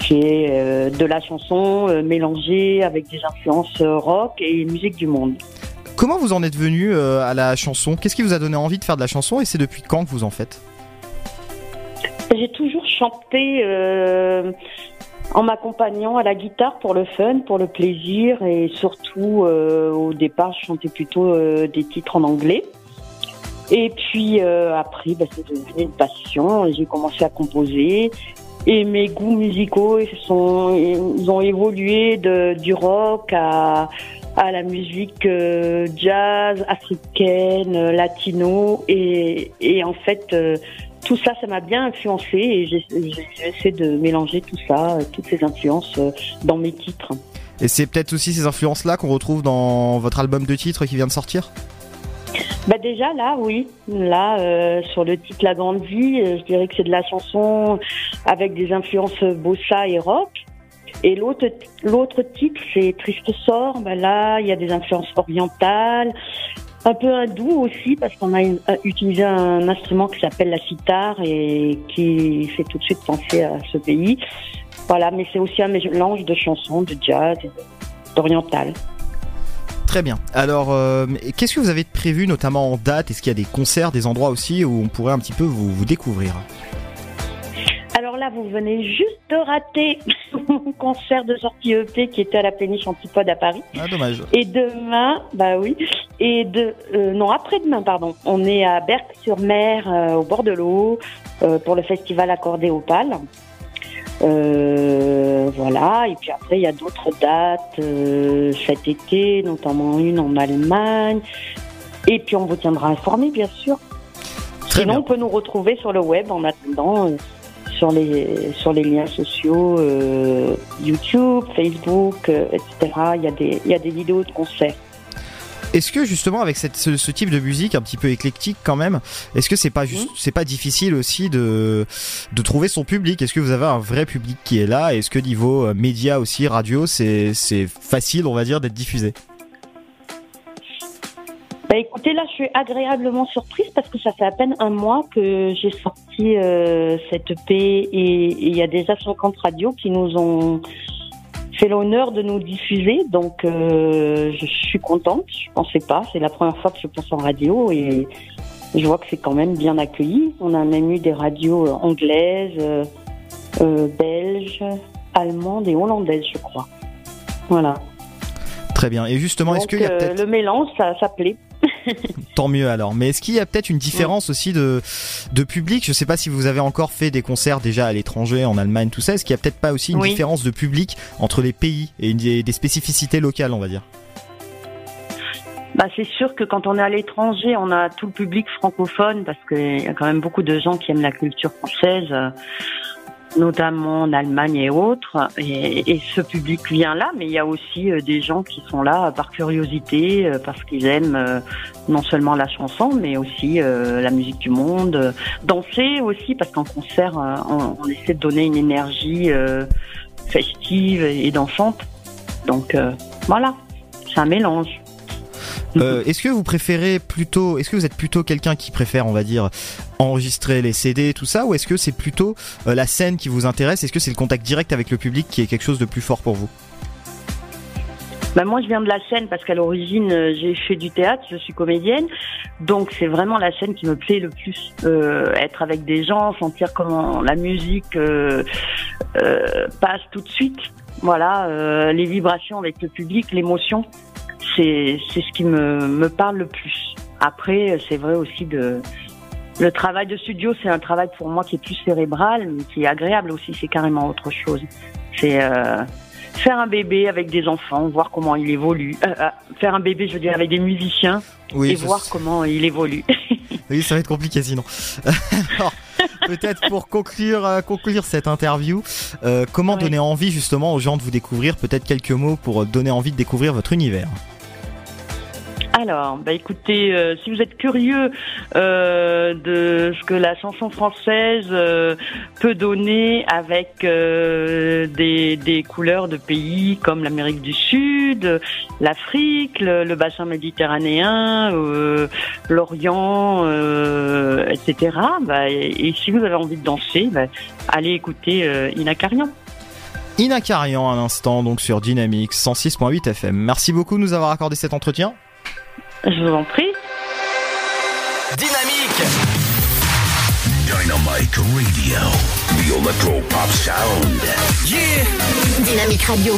qui est de la chanson mélangée avec des influences rock et musique du monde.
Comment vous en êtes venu euh, à la chanson? Qu'est-ce qui vous a donné envie de faire de la chanson et c'est depuis quand que vous en faites?
J'ai toujours chanté euh, en m'accompagnant à la guitare pour le fun, pour le plaisir et surtout euh, au départ je chantais plutôt des titres en anglais. Et puis après bah, c'est devenu une passion, j'ai commencé à composer. Et mes goûts musicaux ils sont, ils ont évolué de, du rock à, à la musique euh, jazz, africaine, euh, latino et, et en fait euh, tout ça, ça m'a bien influencé et j'essaie de mélanger tout ça, toutes ces influences dans mes titres.
Et c'est peut-être aussi ces influences-là qu'on retrouve dans votre album de titres qui vient de sortir?
Bah déjà là, oui, là euh, sur le titre La Grande Vie, je dirais que c'est de la chanson avec des influences bossa et rock. Et l'autre l'autre titre c'est Triste sort. Bah là, il y a des influences orientales, un peu hindou aussi parce qu'on a a utilisé un instrument qui s'appelle la sitar et qui fait tout de suite penser à ce pays. Voilà, mais c'est aussi un mélange de chansons, de jazz, d'oriental.
Très bien. Alors, euh, qu'est-ce que vous avez prévu, notamment en date? Est-ce qu'il y a des concerts, des endroits aussi où on pourrait un petit peu vous, découvrir?
Là, vous venez juste de rater mon concert de sortie EP qui était à la Péniche Antipode à Paris.
Ah, dommage.
Et demain, bah oui, et de, euh, non, après-demain, pardon, on est à Berck-sur-Mer, euh, au bord de l'eau, euh, pour le festival Accordé Opale. Euh, voilà, et puis après, il y a d'autres dates cet été, notamment une en Allemagne. Et puis, on vous tiendra informé, bien sûr. Sinon, on peut nous retrouver sur le web en attendant, sur, les, sur les liens sociaux, euh, YouTube, Facebook, euh, etc. Il y, a des, il y a des vidéos de concerts.
Est-ce que justement avec cette, ce, ce type de musique un petit peu éclectique quand même, est-ce que c'est pas juste, c'est pas difficile aussi de de trouver son public? Est-ce que vous avez un vrai public qui est là? Est-ce que niveau euh, média aussi, radio, c'est c'est facile, on va dire, d'être diffusé?
Bah écoutez, là, je suis agréablement surprise parce que ça fait à peine un mois que j'ai sorti euh, cette EP et il y a déjà 50 radios qui nous ont fait l'honneur de nous diffuser. Donc, euh, je suis contente. Je pensais pas. C'est la première fois que je pense en radio et je vois que c'est quand même bien accueilli. On a même eu des radios euh, anglaises, euh, belges, allemandes et hollandaises, je crois. Voilà.
Très bien. Et justement, est-ce qu'il y a peut-être
le mélange, ça, ça plaît.
Tant mieux alors. Mais est-ce qu'il y a peut-être une différence aussi de, de public? Je sais pas si vous avez encore fait des concerts déjà à l'étranger, en Allemagne, tout ça. Est-ce qu'il y a peut-être pas aussi une
Oui.
différence de public entre les pays et des, des spécificités locales, on va dire?
Bah, c'est sûr que quand on est à l'étranger, on a tout le public francophone parce qu'il y a quand même beaucoup de gens qui aiment la culture française, notamment en Allemagne et autres. Et, et ce public vient là, mais il y a aussi euh, des gens qui sont là par curiosité, euh, parce qu'ils aiment euh, non seulement la chanson, mais aussi la musique du monde. Danser aussi, parce qu'en concert, on, on essaie de donner une énergie festive et dansante. Donc voilà, c'est un mélange.
Euh, Est-ce que vous préférez plutôt, est-ce que vous êtes plutôt quelqu'un qui préfère, on va dire, enregistrer les CD, tout ça, ou est-ce que c'est plutôt euh, la scène qui vous intéresse? Est-ce que c'est le contact direct avec le public qui est quelque chose de plus fort pour vous?
Bah moi, je viens de la scène parce qu'à l'origine, euh, j'ai fait du théâtre, je suis comédienne. Donc, c'est vraiment la scène qui me plaît le plus. Être avec des gens, sentir comment la musique passe tout de suite. Voilà, les vibrations avec le public, l'émotion, c'est c'est ce qui me, me parle le plus. Après, c'est vrai aussi de... Le travail de studio, c'est un travail pour moi qui est plus cérébral, mais qui est agréable aussi. C'est carrément autre chose. C'est... Euh, faire un bébé avec des enfants, voir comment il évolue. Euh, euh, faire un bébé, je veux dire, avec des musiciens
Oui,
et voir comment il évolue.
Oui, ça va être compliqué sinon. Peut-être pour conclure, conclure cette interview, euh, comment donner envie justement aux gens de vous découvrir? Peut-être quelques mots pour donner envie de découvrir votre univers.
Alors, bah écoutez, euh, si vous êtes curieux euh, de ce que la chanson française euh, peut donner avec des, couleurs de pays comme l'Amérique du Sud, l'Afrique, le, bassin méditerranéen, l'Orient, etc. Bah, et, si vous avez envie de danser, bah, allez écouter Ina Karian.
Ina à l'instant, donc sur Dynamics 106.8 FM. Merci beaucoup de nous avoir accordé cet entretien.
Je vous en prie.
Dynamique
Dynamite Radio, the electro pop sound.
Yeah
Dynamique Radio.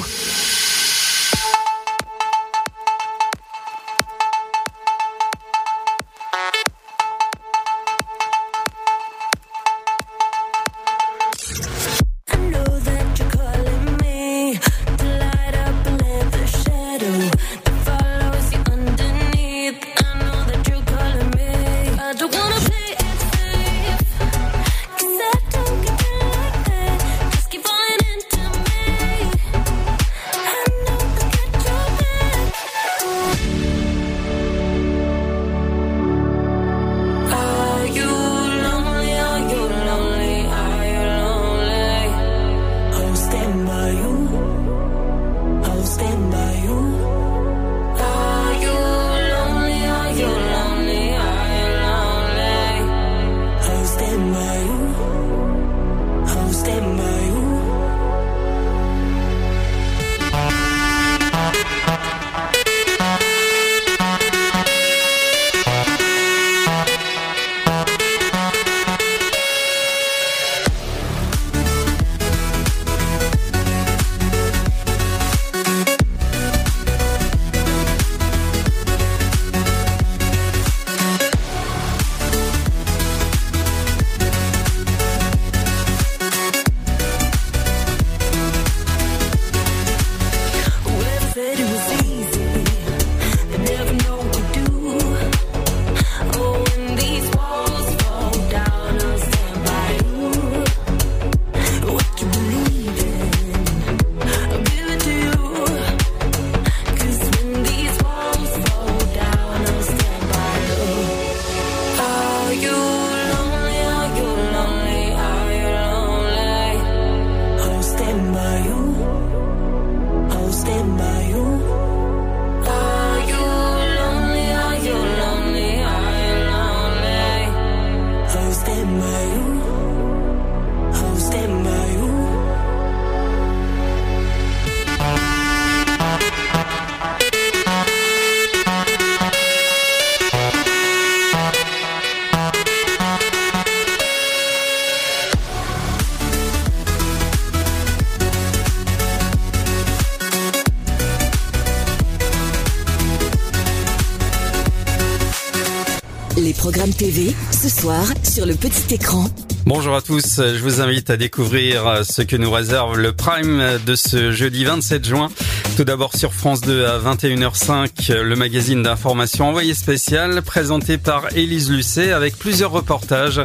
TV, ce soir, sur le petit écran.
Bonjour à tous, je vous invite à découvrir ce que nous réserve le prime de ce jeudi 27 juin. Tout d'abord sur France 2 à 21h05, le magazine d'information envoyé spécial présenté par Élise Lucet avec plusieurs reportages.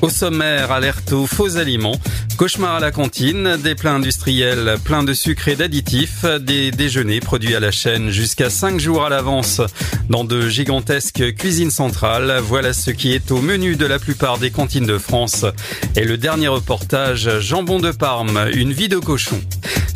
Au sommaire, alerte aux faux aliments, cauchemar à la cantine, des plats industriels pleins de sucre et d'additifs, des déjeuners produits à la chaîne jusqu'à 5 jours à l'avance dans de gigantesques cuisines centrales. Voilà ce qui est au menu de la plupart des cantines de France. Et le dernier reportage, jambon de Parme, une vie de cochon.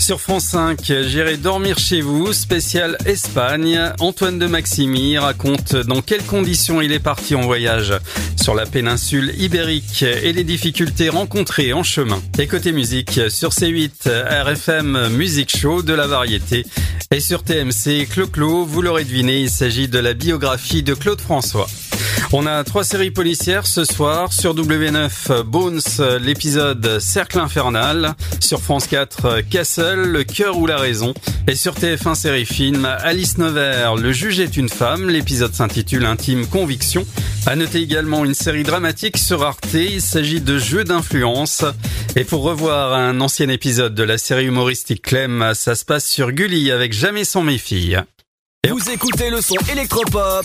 Sur France 5, j'irai dormir chez vous, spécial Espagne. Antoine de Maximi raconte dans quelles conditions il est parti en voyage sur la péninsule ibérique et les difficultés rencontrées en chemin. Et côté musique, sur C8, RFM Music Show de la variété. Et sur TMC, Clo-Clo, vous l'aurez deviné, il s'agit de la biographie de Claude François. On a trois séries policières ce soir. Sur W9, Bones, l'épisode Cercle Infernal. Sur France 4, Castle, Le cœur ou la raison. Et sur TF1 série film, Alice Nevers, Le juge est une femme. L'épisode s'intitule Intime Conviction. À noter également une série dramatique sur Arte. Il s'agit de Jeux d'influence. Et pour revoir un ancien épisode de la série humoristique Clem, ça se passe sur Gulli avec Jamais sans mes filles.
Vous écoutez le son électropop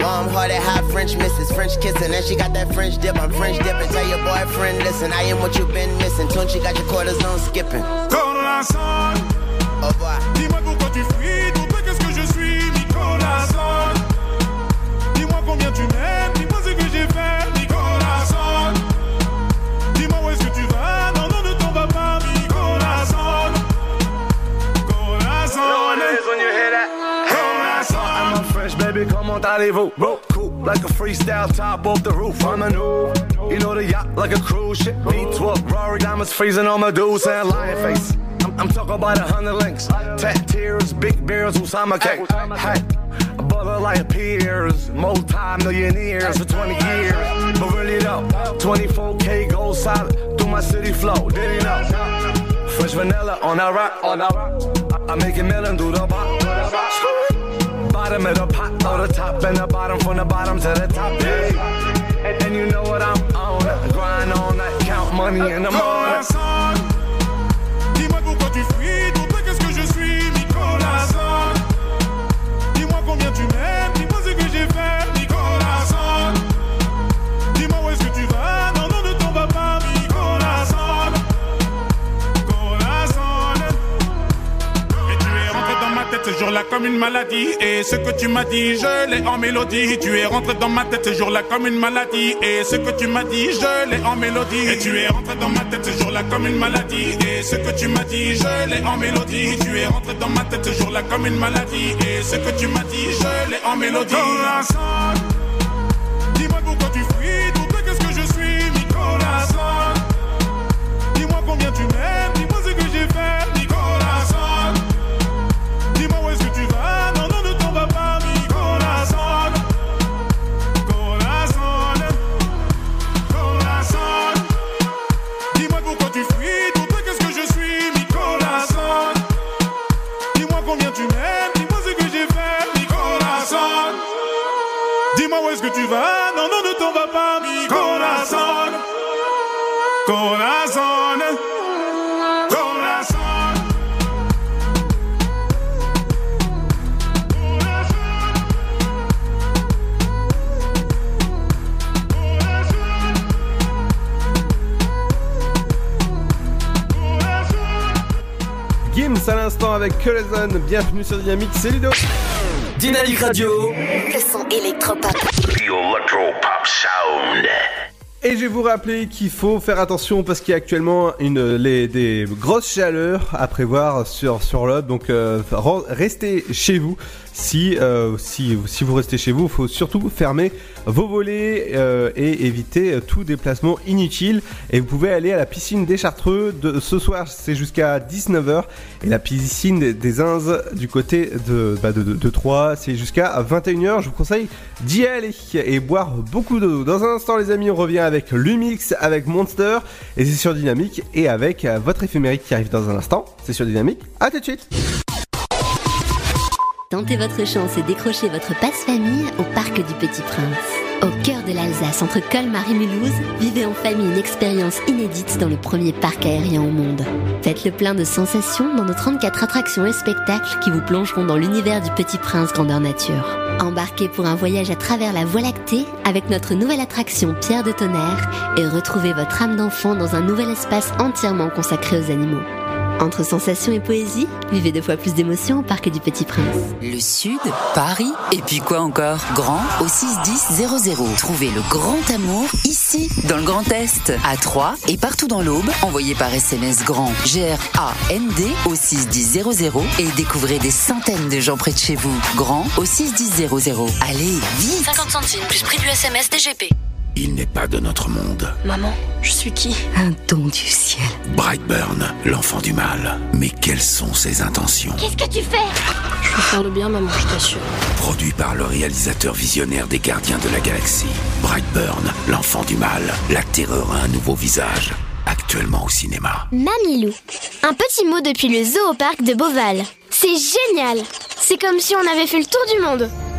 Warm hearted, hot French misses, French kissing, and she got that French dip. I'm French dipping. Tell your boyfriend, listen, I am what you've been missing. Tune, she got your skipping.
Corazon, oh, dis-moi pourquoi tu fuis,
comment allez-vous? Whoa, cool, like a freestyle top off the roof. I'm a new, you know the yacht like a cruise ship. V12, Rory diamonds freezing on my dudes and lion face. I'm, I'm talking about a hundred links, tat tears, big beers, Usama cake. Hey, a brother like peers, multi-millionaires for 20 years. But really though, 24K gold solid through my city flow. Did he know? Fresh vanilla on that rock, on that rock. I, I make it melon through the bottom. Bottom of the pot, throw the top and the bottom from the bottom to the top. Yeah. And, and you know what I'm on. Grind all night, count money in the morning.
Ce jour-là comme une maladie. Et ce que tu m'as dit, je l'ai en mélodie. Tu es rentré dans ma tête ce jour-là comme une maladie. Et ce que tu m'as dit, je l'ai en mélodie. Et tu es rentré dans ma tête ce jour-là comme une maladie. Et ce que tu m'as dit, je l'ai en mélodie. Tu es rentré dans ma tête ce jour-là comme une maladie. Et ce que tu m'as dit, je l'ai en mélodie.
Avec Corazon. Bienvenue sur Dynamique, c'est Ludo.
Dynamique Radio.
Le son électropop.
Sound.
Et je vais vous rappeler qu'il faut faire attention parce qu'il y a actuellement une, les, des grosses chaleurs à prévoir sur, sur. Donc euh, restez chez vous. Si, euh, si, si vous restez chez vous, il faut surtout fermer vos volets euh, et éviter tout déplacement inutile. Et vous pouvez aller à la piscine des Chartreux. De, ce soir, c'est jusqu'à 19h. Et la piscine des, des du côté de, bah, de, de, Troyes, c'est jusqu'à 21h. Je vous conseille d'y aller et boire beaucoup d'eau. Dans un instant, les amis, on revient avec Lumix, avec Monster. Et c'est sur Dynamique. Et avec euh, votre éphémérique qui arrive dans un instant. C'est sur Dynamique. À tout de suite.
Tentez votre chance et décrochez votre passe-famille au Parc du Petit Prince. Au cœur de l'Alsace, entre Colmar et Mulhouse, vivez en famille une expérience inédite dans le premier parc aérien au monde. Faites le plein de sensations dans nos 34 attractions et spectacles qui vous plongeront dans l'univers du Petit Prince grandeur nature. Embarquez pour un voyage à travers la Voie lactée avec notre nouvelle attraction Pierre de Tonnerre et retrouvez votre âme d'enfant dans un nouvel espace entièrement consacré aux animaux. Entre sensations et poésie, vivez deux fois plus d'émotions au Parc du Petit Prince.
Le Sud, Paris, et puis quoi encore? Grand au 61000. Trouvez le grand amour ici, dans le Grand Est, à Troyes et partout dans l'Aube. Envoyez par SMS grand G-R-A-N-D au 61000 et découvrez des centaines de gens près de chez vous. Grand au 61000. Allez, vite
50 centimes plus prix du SMS DGP.
Il n'est pas de notre monde.
Maman, je suis qui
Un don du ciel.
Brightburn, l'enfant du mal. Mais quelles sont ses intentions?
Qu'est-ce que tu fais? Je veux faire le bien, maman, je t'assure.
Produit par le réalisateur visionnaire des Gardiens de la Galaxie. Brightburn, l'enfant du mal. La terreur a un nouveau visage. Actuellement au cinéma.
Mamilou. Un petit mot depuis le zoo au parc de Beauval. C'est génial C'est comme si on avait fait le tour du monde.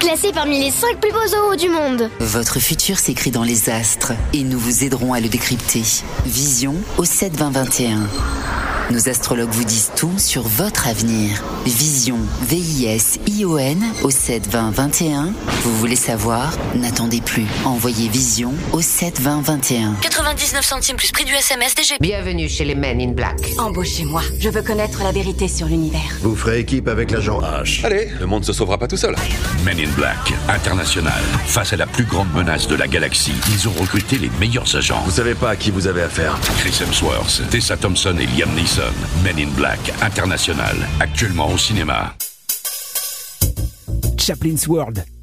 Classé parmi les 5 plus beaux zoos du monde.
Votre futur s'écrit dans les astres et nous vous aiderons à le décrypter. Vision au 7 20 21. Nos astrologues vous disent tout sur votre avenir. Vision, V-I-S-I-O-N au 7 20 21. Vous voulez savoir? N'attendez plus. Envoyez Vision au 7 20 21.
99 centimes plus prix du SMS DGP.
Bienvenue chez les Men in Black.
Embauchez-moi. Je veux connaître la vérité sur l'univers.
Vous ferez équipe avec l'agent H. Allez, le monde se sauvera pas tout seul.
Men in Black, international. Face à la plus grande menace de la galaxie, ils ont recruté les meilleurs agents.
Vous savez pas à qui vous avez affaire.
Chris Hemsworth, Tessa Thompson et Liam Neeson. Men in Black, international. Actuellement au cinéma.
Chaplin's World.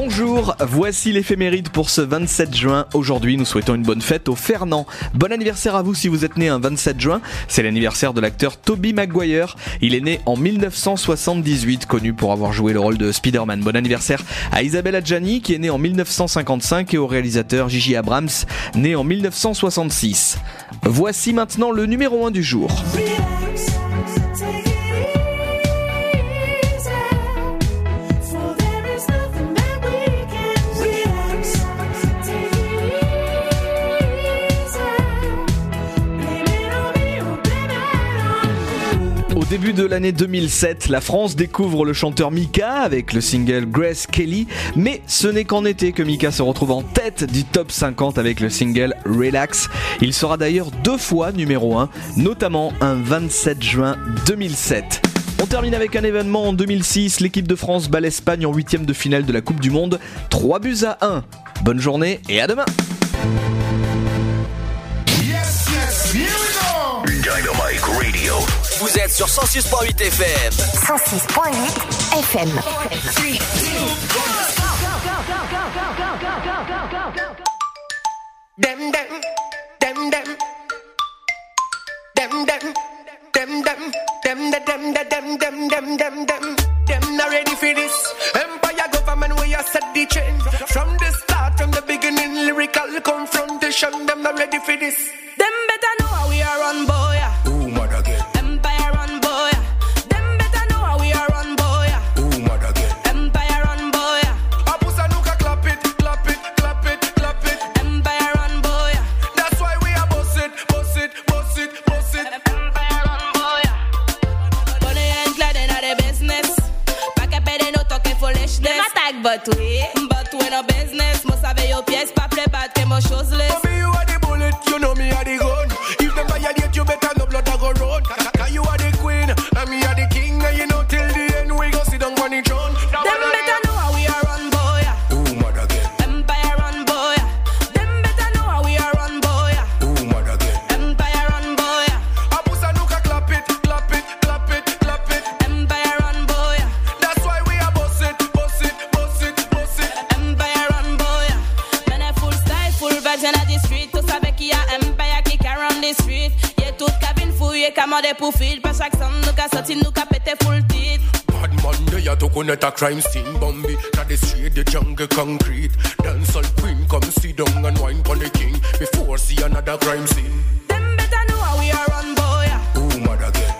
Bonjour, voici l'éphéméride pour ce 27 juin. Aujourd'hui, nous souhaitons une bonne fête au Fernand. Bon anniversaire à vous si vous êtes né un 27 juin. C'est l'anniversaire de l'acteur Toby Maguire. Il est né en 1978, connu pour avoir joué le rôle de Spider-Man. Bon anniversaire à Isabelle Adjani, qui est née en 1955, et au réalisateur Gigi Abrams, né en 1966. Voici maintenant le numéro 1 du jour. Début de l'année 2007, la France découvre le chanteur Mika avec le single Grace Kelly, mais ce n'est qu'en été que Mika se retrouve en tête du top 50 avec le single Relax. Il sera d'ailleurs deux fois numéro 1, notamment un 27 juin 2007. On termine avec un événement en 2006, l'équipe de France bat l'Espagne en huitième de finale de la Coupe du Monde, 3 buts à 1. Bonne journée et à demain
Vous êtes sur 106.8 FM.
106.8 FM.
Dem dem, dem dem, dem dem, dem dem, dem da dem da dem dem dem dem dem. Them not ready for this. Empire government we are set the change from the start, from the beginning. Lyrical confrontation. Them not ready for this. Them better know how we are on boy. but we, but we
no business.
Must have your pièce, pas play bad, que mo shows less.
For me, you are the bullet, you know me are the gun.
de kamande pou fil Pa chak san nou ka soti nou ka pete full tit
Bad man de ya tou konet a crime scene Bambi. Na de street de jungle concrete. Dancehall queen come sit down and wine pon the king. Before see another crime scene.
Them better know how we are run boy.
Who mad again?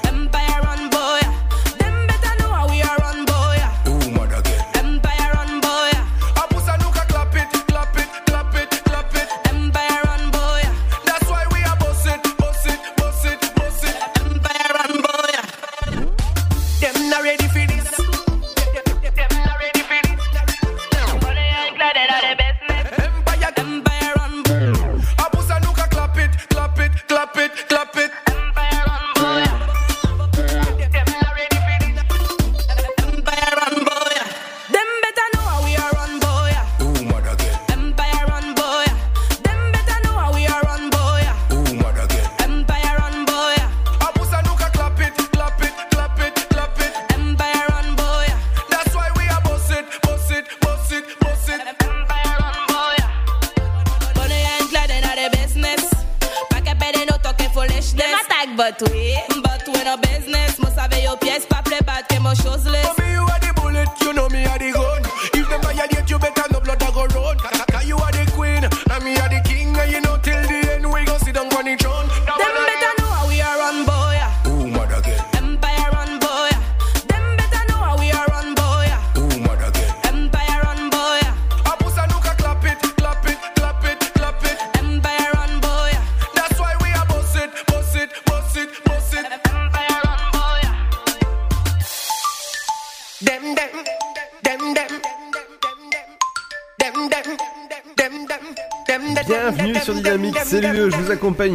But we, but we no business
Mou save
yo piyes pa ple bat ke mou chosles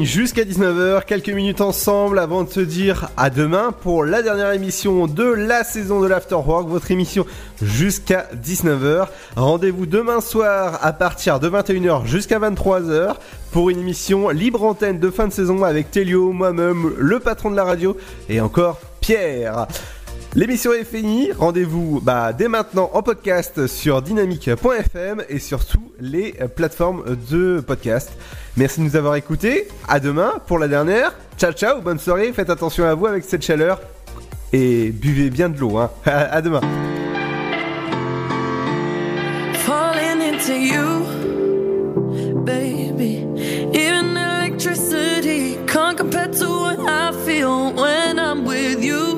jusqu'à 19h, quelques minutes ensemble avant de te dire à demain pour la dernière émission de la saison de l'Afterwork, votre émission jusqu'à 19h. Rendez-vous demain soir à partir de 21h jusqu'à 23h pour une émission libre antenne de fin de saison avec Telio, moi-même, le patron de la radio et encore Pierre. L'émission est finie. Rendez-vous bah, dès maintenant en podcast sur dynamique.fm et sur toutes les euh, plateformes de podcast. Merci de nous avoir écoutés. À demain pour la dernière. Ciao, ciao. Bonne soirée. Faites attention à vous avec cette chaleur et buvez bien de l'eau. Hein. À demain.
compare to what I feel when I'm with you.